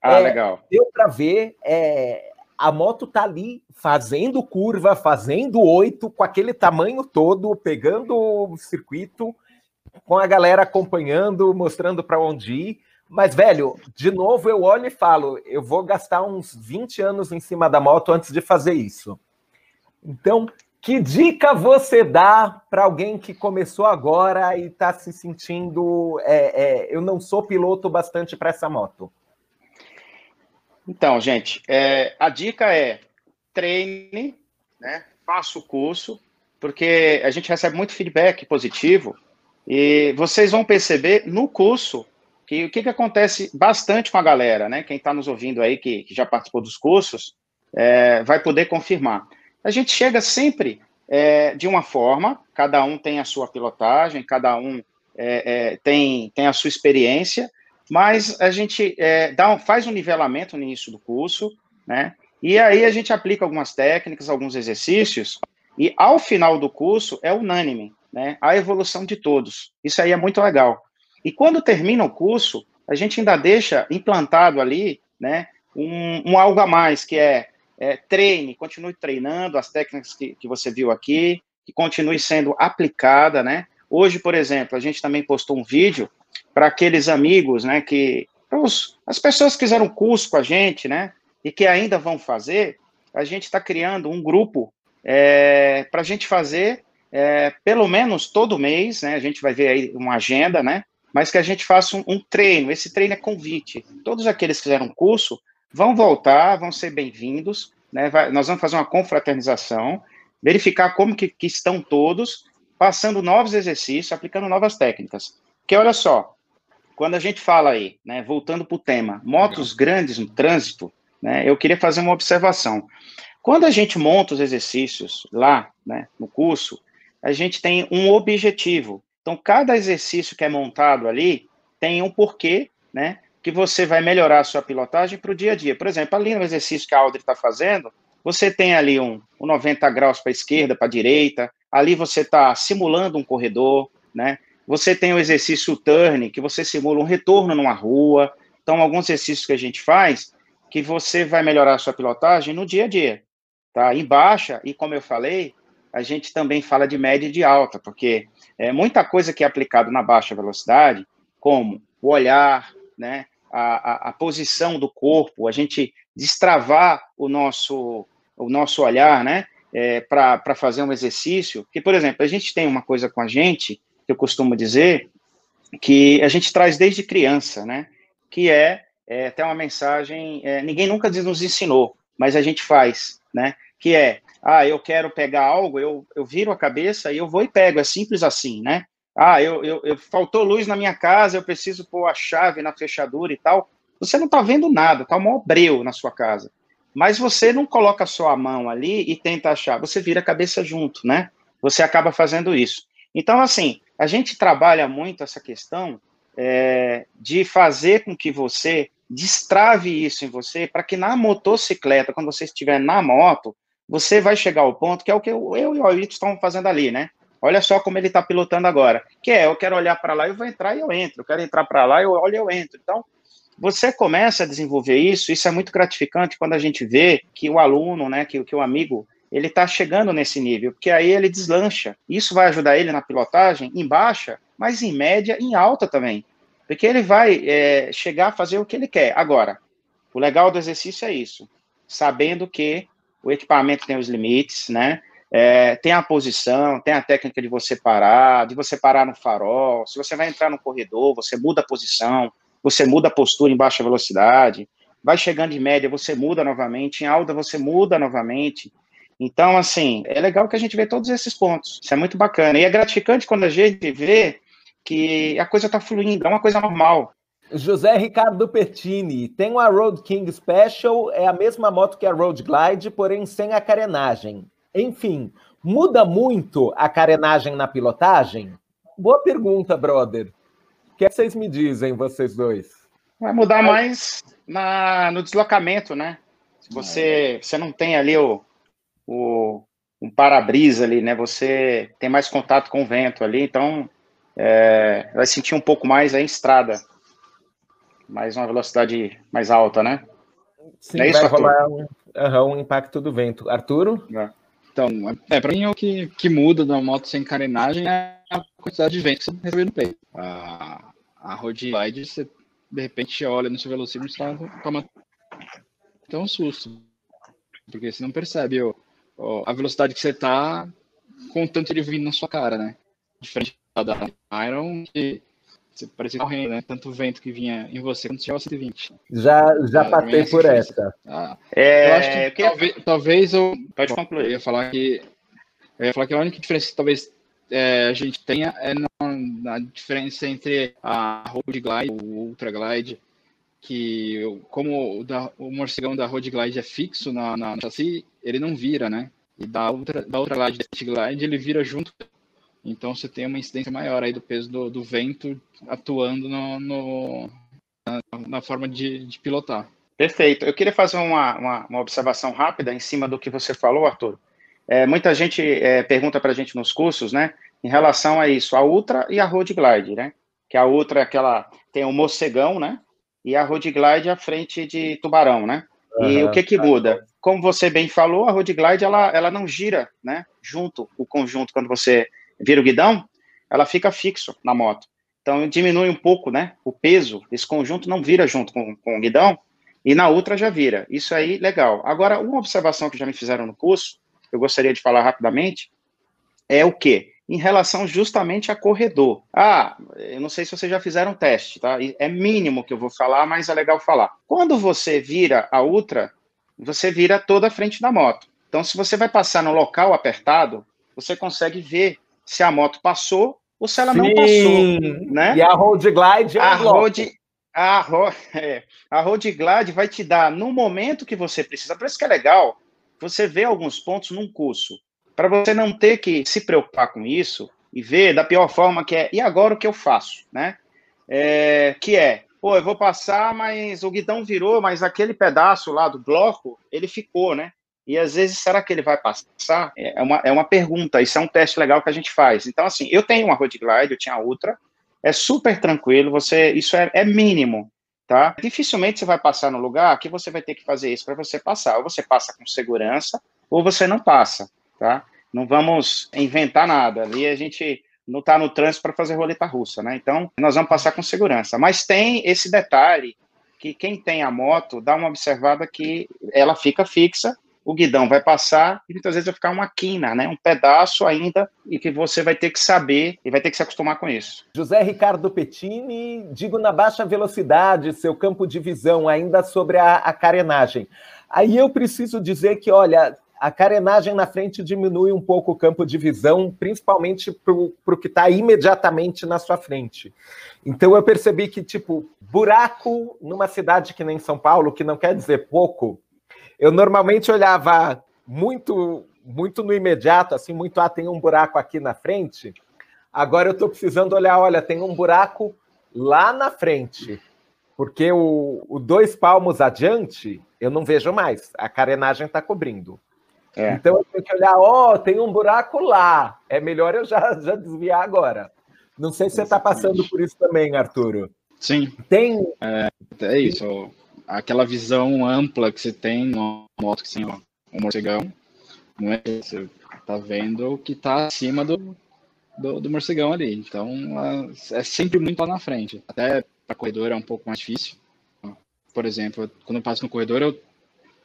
Ah, é, legal. Deu para ver, é, a moto tá ali fazendo curva, fazendo oito, com aquele tamanho todo, pegando o circuito, com a galera acompanhando, mostrando para onde ir. Mas, velho, de novo eu olho e falo, eu vou gastar uns 20 anos em cima da moto antes de fazer isso. Então, que dica você dá para alguém que começou agora e está se sentindo. É, é, eu não sou piloto bastante para essa moto? Então, gente, é, a dica é treine, né, faça o curso, porque a gente recebe muito feedback positivo e vocês vão perceber no curso que o que, que acontece bastante com a galera, né? Quem está nos ouvindo aí, que, que, já participou dos cursos, é, vai poder confirmar a gente chega sempre é, de uma forma, cada um tem a sua pilotagem, cada um é, é, tem, tem a sua experiência, mas a gente é, dá um, faz um nivelamento no início do curso, né? E aí a gente aplica algumas técnicas, alguns exercícios, e ao final do curso é unânime, né? A evolução de todos. Isso aí é muito legal. E quando termina o curso, a gente ainda deixa implantado ali, né? Um, um algo a mais, que é é, treine, continue treinando as técnicas que, que você viu aqui, que continue sendo aplicada, né? Hoje, por exemplo, a gente também postou um vídeo para aqueles amigos, né, que os, as pessoas que fizeram curso com a gente, né, e que ainda vão fazer, a gente está criando um grupo é, para a gente fazer é, pelo menos todo mês, né, a gente vai ver aí uma agenda, né, mas que a gente faça um, um treino, esse treino é convite. Todos aqueles que fizeram curso vão voltar, vão ser bem-vindos, né? Vai, nós vamos fazer uma confraternização, verificar como que, que, estão todos, passando novos exercícios, aplicando novas técnicas. Porque olha só, quando a gente fala aí, né, voltando para o tema, motos grandes no trânsito, né, eu queria fazer uma observação. Quando a gente monta os exercícios lá, né, no curso, a gente tem um objetivo. Então, cada exercício que é montado ali tem um porquê, né? que você vai melhorar a sua pilotagem para o dia a dia. Por exemplo, ali no exercício que a Audrey está fazendo, você tem ali um, um 90 graus para a esquerda, para a direita, ali você está simulando um corredor, né? Você tem o exercício turn, que você simula um retorno numa rua. Então, alguns exercícios que a gente faz, que você vai melhorar a sua pilotagem no dia a dia, tá? Em baixa, e como eu falei, a gente também fala de média e de alta, porque é muita coisa que é aplicado na baixa velocidade, como o olhar, né? A, a, a posição do corpo, a gente destravar o nosso o nosso olhar, né, é, para fazer um exercício. Que, por exemplo, a gente tem uma coisa com a gente, que eu costumo dizer, que a gente traz desde criança, né, que é, é até uma mensagem, é, ninguém nunca nos ensinou, mas a gente faz, né, que é, ah, eu quero pegar algo, eu, eu viro a cabeça e eu vou e pego, é simples assim, né, ah, eu, eu, eu faltou luz na minha casa, eu preciso pôr a chave na fechadura e tal, você não está vendo nada, está um breu na sua casa. Mas você não coloca só a mão ali e tenta achar, você vira a cabeça junto, né? Você acaba fazendo isso. Então, assim, a gente trabalha muito essa questão é, de fazer com que você destrave isso em você, para que na motocicleta, quando você estiver na moto, você vai chegar ao ponto que é o que eu, eu e o Ailton estão fazendo ali, né? Olha só como ele está pilotando agora. Que é, eu quero olhar para lá, eu vou entrar e eu entro. Eu quero entrar para lá, eu olho e eu entro. Então, você começa a desenvolver isso, isso é muito gratificante quando a gente vê que o aluno, né, que, que o amigo, ele está chegando nesse nível, porque aí ele deslancha. Isso vai ajudar ele na pilotagem em baixa, mas em média, em alta também. Porque ele vai é, chegar a fazer o que ele quer. Agora, o legal do exercício é isso, sabendo que o equipamento tem os limites, né? É, tem a posição, tem a técnica de você parar, de você parar no farol. Se você vai entrar no corredor, você muda a posição, você muda a postura em baixa velocidade, vai chegando em média, você muda novamente, em alta você muda novamente. Então, assim, é legal que a gente vê todos esses pontos. Isso é muito bacana. E é gratificante quando a gente vê que a coisa está fluindo, é uma coisa normal. José Ricardo Pertini, tem uma Road King Special, é a mesma moto que a Road Glide, porém sem a carenagem. Enfim, muda muito a carenagem na pilotagem? Boa pergunta, brother. O que, vocês me dizem, vocês dois? Vai mudar mais na, no deslocamento, né? Se você, você não tem ali o, o um para-brisa ali, né? Você tem mais contato com o vento ali, então é, vai sentir um pouco mais a estrada, mais uma velocidade mais alta, né? Sim, é isso, vai rolar um, um, impacto do vento. Arturo? É. Então, é, para mim o que, que muda da moto sem carenagem é a quantidade de vento que você recebe no peito. A, a road glide, você de repente olha no seu velocímetro e está toma então um susto. Porque você não percebe ó, ó, a velocidade que você está com tanto ele vindo na sua cara, né? Diferente da Iron, que você parecia correndo, né? Tanto vento que vinha em você quando chegava a 120. Já, já é, passei por essa. Ah, é, eu acho que, que talvez, talvez eu. Pode concluir. Eu ia falar que. Eu ia falar que a única diferença que talvez é, a gente tenha é na, diferença entre a Road Glide o Ultra Glide, que como o, da, o morcegão da Road Glide é fixo na, na, chassi, ele não vira, né? E da Ultra, da Ultra Glide, Glide, ele vira junto então você tem uma incidência maior aí do peso do, do vento atuando no, no na, na, forma de, de, pilotar. Perfeito. Eu queria fazer uma, uma, uma, observação rápida em cima do que você falou, Arthur. É, muita gente é, pergunta para a gente nos cursos, né, em relação a isso, a Ultra e a Road Glide, né? Que a Ultra é aquela tem o um mocegão, né? E a Road Glide à frente de tubarão, né? Uhum. E o que que muda? Como você bem falou, a Road Glide ela, ela não gira, né? Junto o conjunto quando você vira o guidão, ela fica fixo na moto. Então diminui um pouco, né? O peso, esse conjunto não vira junto com, com o guidão, e na outra já vira. Isso aí, legal. Agora, uma observação que já me fizeram no curso, eu gostaria de falar rapidamente, é o quê? Em relação justamente a corredor. Ah, eu não sei se vocês já fizeram teste, tá? É mínimo que eu vou falar, mas é legal falar. Quando você vira a Ultra, você vira toda a frente da moto. Então, se você vai passar no local apertado, você consegue ver se a moto passou ou se ela Sim. não passou, né? E a road glide é a road, a, ro *laughs* é, a road glide vai te dar no momento que você precisa. Por isso que é legal você ver alguns pontos num curso, para você não ter que se preocupar com isso e ver da pior forma que é. E agora o que eu faço, né? É, que é pô, eu vou passar, mas o guidão virou, mas aquele pedaço lá do bloco, ele ficou, né? E às vezes, será que ele vai passar? É uma, é uma pergunta, isso é um teste legal que a gente faz. Então, assim, eu tenho uma Road Glide, eu tinha outra, é super tranquilo, você, isso é, é mínimo, tá? Dificilmente você vai passar no lugar que você vai ter que fazer isso para você passar. Ou você passa com segurança, ou você não passa, tá? Não vamos inventar nada. Ali a gente não está no trânsito para fazer roleta russa, né? Então, nós vamos passar com segurança. Mas tem esse detalhe que quem tem a moto dá uma observada que ela fica fixa, o guidão vai passar e muitas vezes vai ficar uma quina, né? Um pedaço ainda e que você vai ter que saber e vai ter que se acostumar com isso. José Ricardo Pettini, digo na baixa velocidade, seu campo de visão ainda sobre a, a carenagem. Aí eu preciso dizer que, olha, a carenagem na frente diminui um pouco o campo de visão, principalmente para o que está imediatamente na sua frente. Então eu percebi que, tipo, buraco numa cidade que nem São Paulo, que não quer dizer pouco, eu normalmente olhava muito, muito no imediato, assim, muito, ah, tem um buraco aqui na frente. Agora eu estou precisando olhar, olha, tem um buraco lá na frente. Porque o, o dois palmos adiante, eu não vejo mais. A carenagem está cobrindo. É. Então eu tenho que olhar, ó, oh, tem um buraco lá. É melhor eu já, já desviar agora. Não sei se você está passando por isso também, Arturo. Sim. Tem. É, é isso. Aquela visão ampla que você tem no moto que tem um morcegão. Não é você tá vendo o que está acima do, do, do, morcegão ali. Então é sempre muito lá na frente. Até para corredor é um pouco mais difícil. Por exemplo, quando eu passo no corredor, eu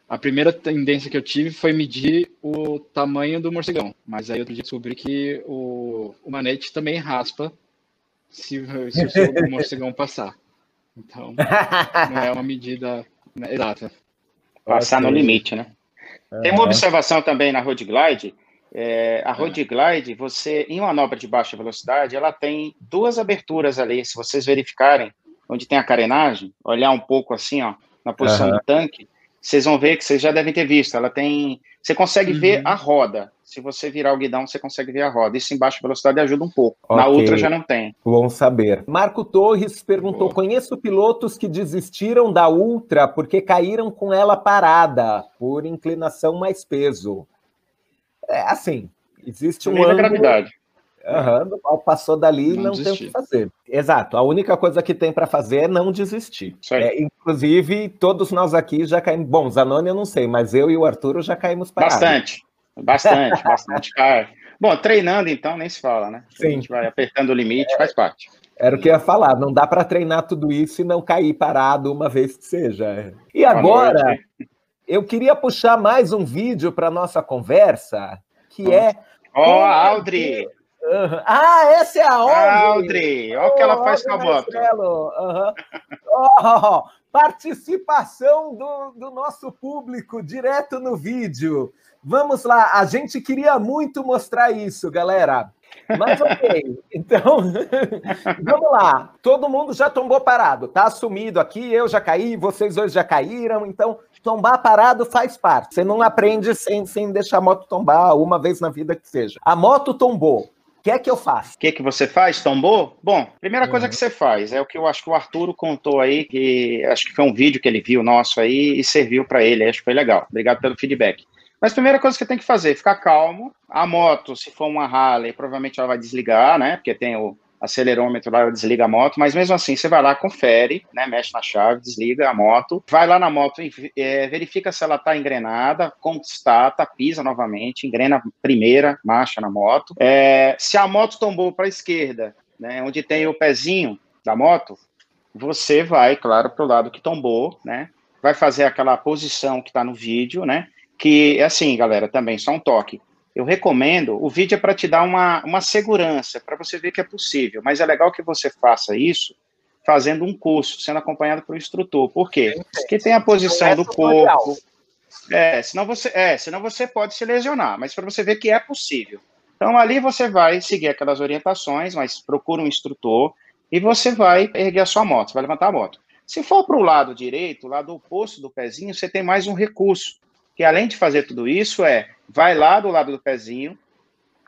a primeira tendência que eu tive foi medir o tamanho do morcegão. Mas aí outro dia descobri que o, o manete também raspa se, se o *laughs* morcegão passar. Então, *laughs* não é uma medida né, exata. Passar no limite, né? Tem uma observação também na Road Glide. É, a Road Glide, você, em manobra de baixa velocidade, ela tem duas aberturas ali. Se vocês verificarem onde tem a carenagem, olhar um pouco assim, ó, na posição uhum. do tanque, vocês vão ver que vocês já devem ter visto. Ela tem. Você consegue uhum. ver a roda. Se você virar o guidão, você consegue ver a roda. Isso em baixa velocidade ajuda um pouco. Okay. Na outra já não tem. Bom saber. Marco Torres perguntou: Boa. conheço pilotos que desistiram da Ultra porque caíram com ela parada, por inclinação mais peso. É assim, existe um. ângulo... gravidade. Uhum, passou dali não, não tem o que fazer. Exato. A única coisa que tem para fazer é não desistir. É, inclusive, todos nós aqui já caímos. Bom, Zanoni eu não sei, mas eu e o Arturo já caímos para Bastante. Bastante, bastante cai. Bom, treinando então nem se fala, né? Sim. A gente vai apertando o limite, é, faz parte. Era o que eu ia falar, não dá para treinar tudo isso e não cair parado uma vez que seja. E agora, eu queria puxar mais um vídeo para nossa conversa, que é. Ó, oh, Audrey! Uhum. Ah, essa é a Audrey. Olha o que ela oh, faz com a. Uhum. Oh, participação do, do nosso público direto no vídeo. Vamos lá, a gente queria muito mostrar isso, galera. Mas ok, *laughs* então *laughs* vamos lá. Todo mundo já tombou parado, tá assumido aqui. Eu já caí, vocês dois já caíram. Então, tombar parado faz parte. Você não aprende sem, sem deixar a moto tombar uma vez na vida que seja. A moto tombou. O que é que eu faço? O que é que você faz? Tombou? Bom, primeira uhum. coisa que você faz é o que eu acho que o Arturo contou aí, que acho que foi um vídeo que ele viu nosso aí e serviu para ele. Acho que foi legal. Obrigado pelo feedback. Mas a primeira coisa que tem que fazer é ficar calmo. A moto, se for uma Harley, provavelmente ela vai desligar, né? Porque tem o, acelerômetro lá, desliga a moto, mas mesmo assim você vai lá, confere, né, mexe na chave, desliga a moto, vai lá na moto, é, verifica se ela está engrenada, constata, pisa novamente, engrena a primeira marcha na moto. É, se a moto tombou para a esquerda, né, onde tem o pezinho da moto, você vai, claro, para o lado que tombou, né, vai fazer aquela posição que está no vídeo, né, que é assim, galera, também, só um toque eu recomendo, o vídeo é para te dar uma, uma segurança, para você ver que é possível, mas é legal que você faça isso fazendo um curso, sendo acompanhado por um instrutor. Por quê? Porque tem a posição do corpo. É, senão você, é, senão você pode se lesionar, mas para você ver que é possível. Então ali você vai seguir aquelas orientações, mas procura um instrutor e você vai erguer a sua moto, você vai levantar a moto. Se for para o lado direito, lado oposto do pezinho, você tem mais um recurso, que além de fazer tudo isso é vai lá do lado do pezinho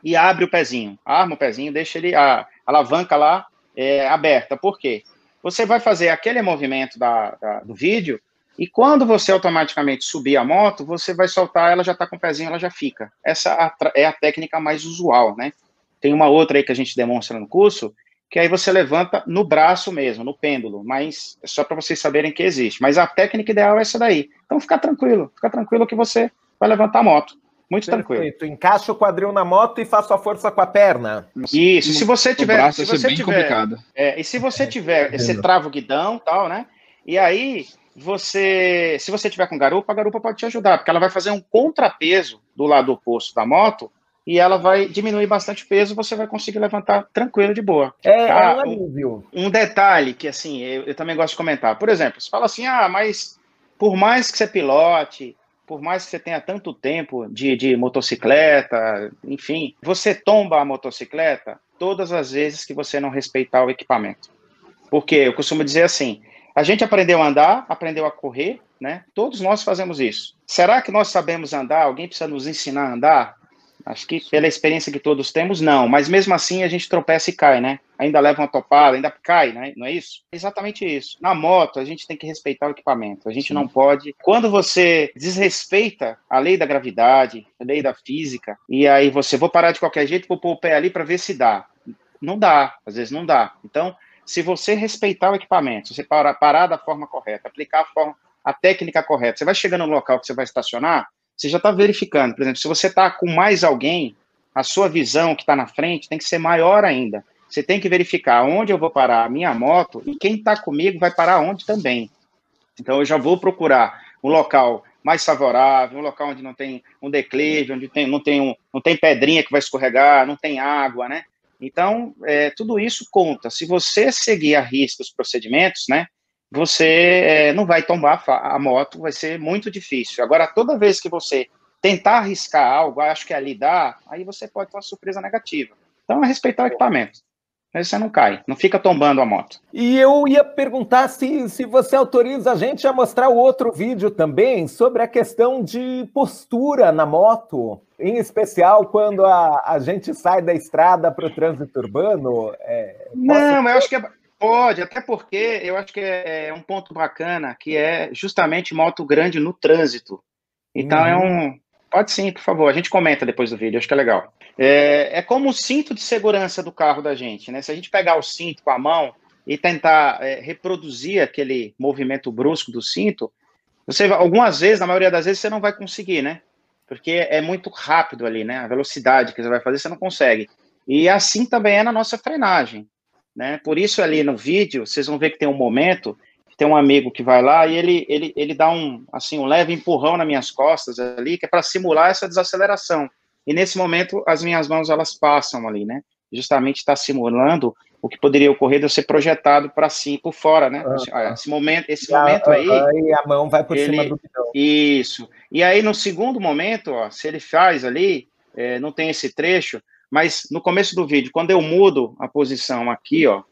e abre o pezinho, arma o pezinho, deixa ele a alavanca lá é, aberta. Por quê? você vai fazer aquele movimento da, da, do vídeo, e quando você automaticamente subir a moto, você vai soltar, ela já está com o pezinho, ela já fica. Essa é a técnica mais usual, né? Tem uma outra aí que a gente demonstra no curso, que aí você levanta no braço mesmo, no pêndulo, mas é só para vocês saberem que existe. Mas a técnica ideal é essa daí. Então fica tranquilo, fica tranquilo que você vai levantar a moto. Muito Perfeito. tranquilo. Encaixa o quadril na moto e faça a força com a perna. Isso. Se você tiver, se você bem tiver, complicado. É, e se você tiver, você trava o guidão, tal, né? E aí você, se você tiver com garupa, a garupa pode te ajudar, porque ela vai fazer um contrapeso do lado oposto da moto e ela vai diminuir bastante o peso, você vai conseguir levantar tranquilo de boa. É, tá? é um Um, detalhe que, assim, eu, eu, também gosto de comentar. Por exemplo, você fala assim, ah, mas por mais que você pilote, por mais que você tenha tanto tempo de, de motocicleta, enfim, você tomba a motocicleta todas as vezes que você não respeitar o equipamento. Porque eu costumo dizer assim: a gente aprendeu a andar, aprendeu a correr, né? Todos nós fazemos isso. Será que nós sabemos andar? Alguém precisa nos ensinar a andar? Acho que pela experiência que todos temos, não. Mas mesmo assim a gente tropeça e cai, né? Ainda leva uma topada, ainda cai, né? Não é isso? Exatamente isso. Na moto, a gente tem que respeitar o equipamento. A gente Sim. não pode. Quando você desrespeita a lei da gravidade, a lei da física, e aí você vou parar de qualquer jeito, vou pôr o pé ali para ver se dá. Não dá, às vezes não dá. Então, se você respeitar o equipamento, se você parar, parar da forma correta, aplicar a, forma, a técnica correta, você vai chegando no local que você vai estacionar, você já está verificando. Por exemplo, se você está com mais alguém, a sua visão que está na frente tem que ser maior ainda. Você tem que verificar onde eu vou parar a minha moto e quem está comigo vai parar onde também. Então eu já vou procurar um local mais favorável, um local onde não tem um declive, onde tem, não, tem um, não tem pedrinha que vai escorregar, não tem água, né? Então, é, tudo isso conta. Se você seguir a risca os procedimentos, né, você é, não vai tombar a moto, vai ser muito difícil. Agora, toda vez que você tentar arriscar algo, acho que ali dá, aí você pode ter uma surpresa negativa. Então, é respeitar o equipamento. Mas você não cai, não fica tombando a moto. E eu ia perguntar se, se você autoriza a gente a mostrar o outro vídeo também sobre a questão de postura na moto, em especial quando a, a gente sai da estrada para o trânsito urbano. É, não, eu acho que é, Pode, até porque eu acho que é, é, um ponto bacana, que é justamente moto grande no trânsito. Então é uhum. é um. Pode sim, por favor. A gente comenta depois do vídeo, acho que é legal. É, é como o cinto de segurança do carro da gente, né? Se a gente pegar o cinto com a mão e tentar é, reproduzir aquele movimento brusco do cinto, você algumas vezes, na maioria das vezes, você não vai conseguir, né? Porque é muito rápido ali, né? A velocidade que você vai fazer, você não consegue. E assim também é na nossa frenagem. Né? Por isso, ali no vídeo, vocês vão ver que tem um momento, tem um amigo que vai lá e ele, ele, ele dá um, assim, um leve empurrão nas minhas costas ali, que é para simular essa desaceleração. E nesse momento, as minhas mãos, elas passam ali, né? Justamente está simulando o que poderia ocorrer de eu ser projetado para si, por fora, né? Ah, esse momento, esse momento aí... A mão vai por ele, cima do bidão. Isso. E aí, no segundo momento, ó, se ele faz ali, é, não tem esse trecho, mas no começo do vídeo, quando eu mudo a posição aqui, ó,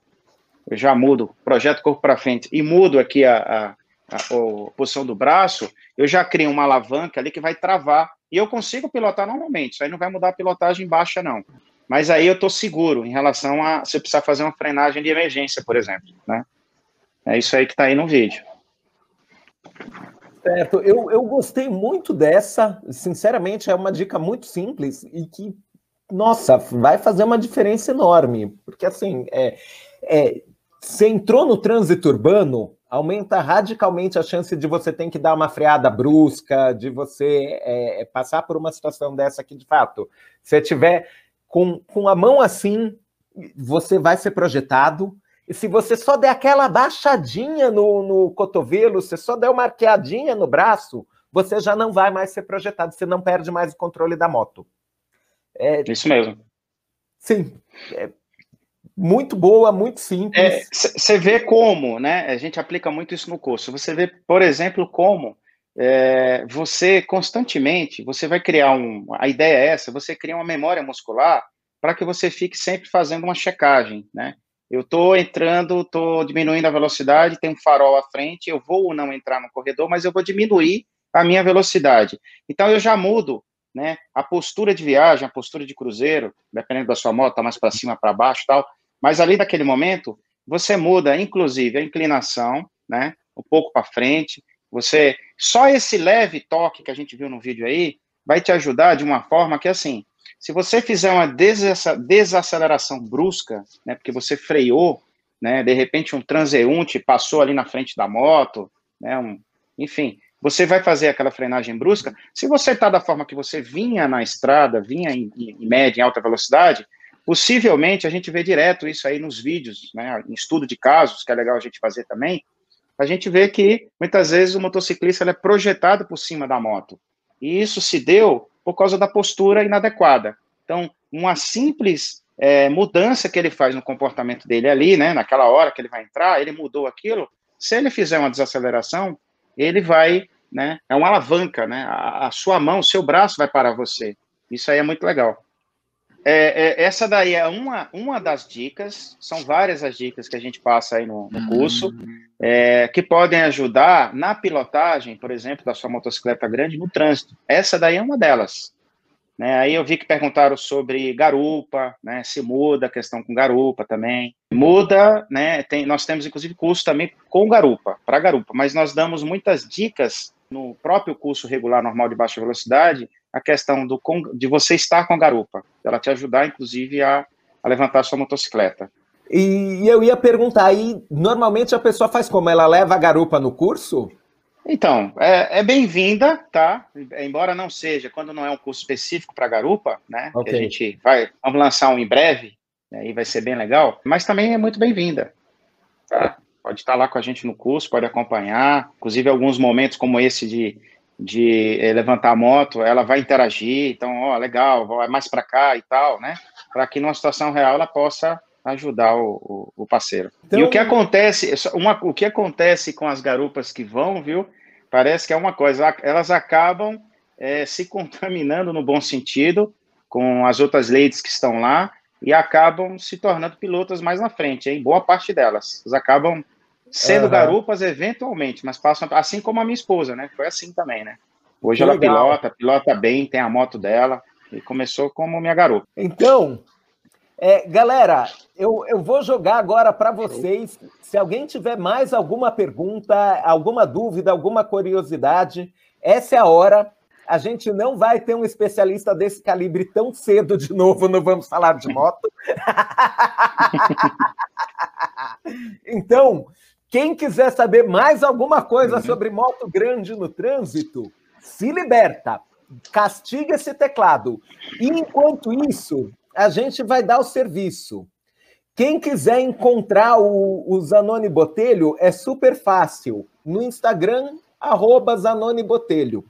eu já mudo, projeto corpo para frente e mudo aqui a, a, a, a, posição do braço, eu já crio uma alavanca ali que vai travar e eu consigo pilotar normalmente. Isso aí não vai mudar a pilotagem baixa, não. Mas aí eu estou seguro em relação a se eu precisar fazer uma frenagem de emergência, por exemplo, né? É isso aí que está aí no vídeo. Certo, eu, eu gostei muito dessa, sinceramente, é uma dica muito simples e que nossa, vai fazer uma diferença enorme, porque assim, é, é, você entrou no trânsito urbano, aumenta radicalmente a chance de você ter que dar uma freada brusca, de você é, passar por uma situação dessa que, de fato, se tiver com, com a mão assim, você vai ser projetado, e se você só der aquela baixadinha no, no cotovelo, se só der uma arqueadinha no braço, você já não vai mais ser projetado, você não perde mais o controle da moto. É, Isso mesmo. Sim. É muito boa, muito simples. Você é, vê como, né? A gente aplica muito isso no curso. Você vê, por exemplo, como é, você constantemente, você vai criar um. A ideia é essa: você cria uma memória muscular para que você fique sempre fazendo uma checagem, né? Eu estou entrando, estou diminuindo a velocidade, tem um farol à frente, eu vou ou não entrar no corredor, mas eu vou diminuir a minha velocidade. Então eu já mudo né? A postura de viagem, a postura de cruzeiro, dependendo da sua moto, tá mais para cima, para baixo, tal. Mas ali naquele momento, você muda, inclusive, a inclinação, né? Um pouco para frente. Você só esse leve toque que a gente viu no vídeo aí vai te ajudar de uma forma que assim, se você fizer uma desaceleração brusca, né? Porque você freou, né? De repente um transeunte passou ali na frente da moto, né? Um, enfim, você vai fazer aquela frenagem brusca. Se você está da forma que você vinha na estrada, vinha em, em média, em alta velocidade, possivelmente a gente vê direto isso aí nos vídeos, né, em estudo de casos, que é legal a gente fazer também, a gente vê que muitas vezes o motociclista é projetado por cima da moto. E isso se deu por causa da postura inadequada. Então, uma simples é, mudança que ele faz no comportamento dele ali, né, naquela hora que ele vai entrar, ele mudou aquilo. Se ele fizer uma desaceleração, ele vai, né? É uma alavanca, né? A, a sua mão, o seu braço vai parar você. Isso aí é muito legal. É, é, essa daí é uma, uma das dicas, são várias as dicas que a gente passa aí no, no curso, é, que podem ajudar na pilotagem, por exemplo, da sua motocicleta grande no trânsito. Essa daí é uma delas. Né? Aí eu vi que perguntaram sobre garupa, né? se muda a questão com garupa também. Muda, né? Tem, nós temos inclusive curso também com garupa, para garupa, mas nós damos muitas dicas no próprio curso regular normal de baixa velocidade, a questão do, de você estar com a garupa, ela te ajudar, inclusive, a, a levantar a sua motocicleta. E eu ia perguntar aí, normalmente a pessoa faz como? Ela leva a garupa no curso? Então, é, é bem-vinda, tá? Embora não seja, quando não é um curso específico para garupa, né? Okay. Que a gente vai, vamos lançar um em breve, né, e vai ser bem legal, mas também é muito bem-vinda, tá? Pode estar lá com a gente no curso, pode acompanhar, inclusive alguns momentos como esse de, de eh, levantar a moto, ela vai interagir, então, ó, legal, vai mais para cá e tal, né? Para que numa situação real ela possa ajudar o, o, o parceiro. Então... E o que acontece, uma, o que acontece com as garupas que vão, viu? Parece que é uma coisa, elas acabam é, se contaminando no bom sentido com as outras ladies que estão lá e acabam se tornando pilotas mais na frente, em boa parte delas. Elas acabam sendo uhum. garupas eventualmente, mas passam assim como a minha esposa, né? Foi assim também, né? Hoje que ela legal. pilota, pilota bem, tem a moto dela e começou como minha garupa. Então, é, galera, eu, eu vou jogar agora para vocês. Se alguém tiver mais alguma pergunta, alguma dúvida, alguma curiosidade, essa é a hora. A gente não vai ter um especialista desse calibre tão cedo de novo, não vamos falar de moto. *laughs* então, quem quiser saber mais alguma coisa uhum. sobre moto grande no trânsito, se liberta. Castiga esse teclado. E enquanto isso, a gente vai dar o serviço. Quem quiser encontrar o, o Zanoni Botelho, é super fácil. No Instagram, arroba Zanoni Botelho.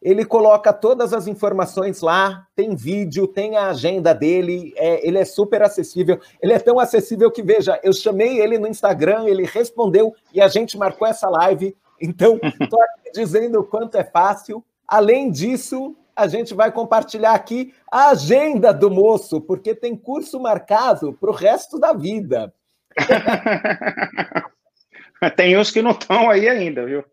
Ele coloca todas as informações lá, tem vídeo, tem a agenda dele, é, ele é super acessível. Ele é tão acessível que, veja, eu chamei ele no Instagram, ele respondeu e a gente marcou essa live. Então, estou aqui *laughs* dizendo o quanto é fácil. Além disso, a gente vai compartilhar aqui a agenda do moço, porque tem curso marcado para o resto da vida. *laughs* tem uns que não estão aí ainda, viu?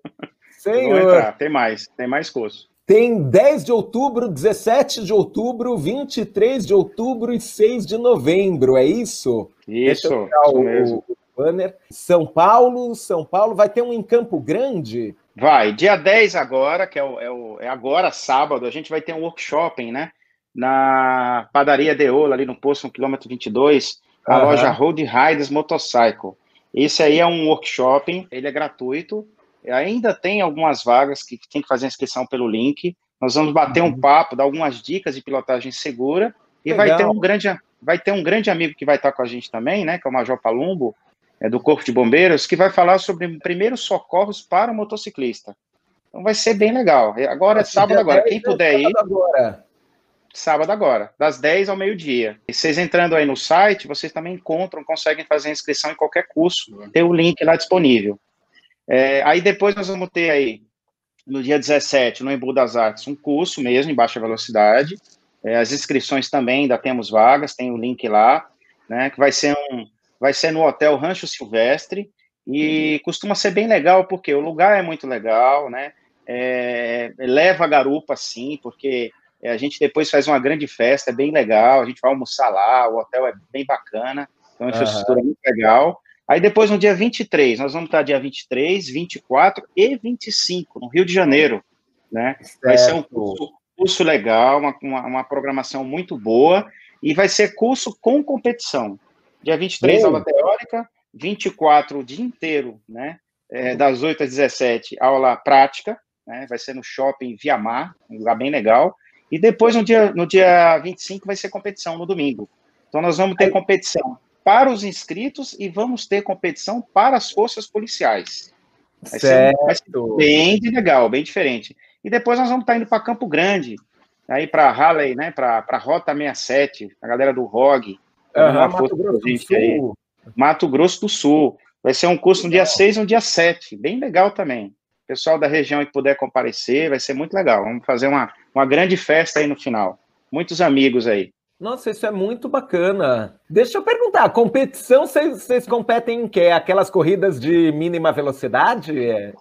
Senhor. Tem mais, tem mais curso. Tem 10 de outubro, 17 de outubro, 23 de outubro e 6 de novembro, é isso? Isso, isso o, mesmo. O banner. São Paulo, São Paulo, vai ter um em Campo Grande? Vai, dia 10 agora, que é, o, é, o, é agora, sábado, a gente vai ter um workshop, né? Na padaria Deola, ali no posto, no quilômetro 22, a uhum. loja Road Riders Motorcycle. Esse aí é um workshop, ele é gratuito, ainda tem algumas vagas que tem que fazer a inscrição pelo link. Nós vamos bater um uhum. papo, dar algumas dicas de pilotagem segura, e vai ter um grande vai ter um grande amigo que vai estar com a gente também, né, que é o Major Palumbo, é, do Corpo de Bombeiros, que vai falar sobre primeiros socorros para o motociclista. Então vai ser bem legal. Agora é sábado agora. Quem puder ir. Agora. Sábado agora, das 10 ao meio-dia. E vocês entrando aí no site, vocês também encontram, conseguem fazer a inscrição em qualquer curso. Tem o link lá disponível. É, aí depois nós vamos ter aí, no dia 17, no Embu das Artes, um curso mesmo, em baixa velocidade. É, as inscrições também, ainda temos vagas, tem o link lá, né? Que vai ser um, vai ser no Hotel Rancho Silvestre, e uhum. costuma ser bem legal, porque o lugar é muito legal, né? É, leva a garupa, sim, porque a gente depois faz uma grande festa, é bem legal, a gente vai almoçar lá, o hotel é bem bacana, então a infraestrutura uhum. é muito legal. Aí depois, no dia 23, nós vamos estar dia 23, 24 e 25, no Rio de Janeiro. Né? Vai ser um curso, curso legal, uma, uma, uma, programação muito boa, e vai ser curso com competição. Dia 23, aula teórica, 24, o dia inteiro, né? É, das 8 às 17, aula prática, né? Vai ser no shopping Viamar, um lugar bem legal. E depois, no dia, no dia 25, vai ser competição, no domingo. Então, nós vamos ter competição para os inscritos e vamos ter competição para as forças policiais. Vai ser, vai ser, bem legal, bem diferente. E depois nós vamos estar indo para Campo Grande, aí para Halley, né, para a Rota 67, a galera do ROG. Uhum, Mato Grosso do Sul. Aí. Mato Grosso do Sul. Vai ser um curso no dia 6 e no dia 7, bem legal também. Pessoal da região que puder comparecer, vai ser muito legal. Vamos fazer uma, uma grande festa aí no final. Muitos amigos aí. Nossa, isso é muito bacana. Deixa eu perguntar, competição, vocês competem em quê? Aquelas corridas de mínima velocidade? É...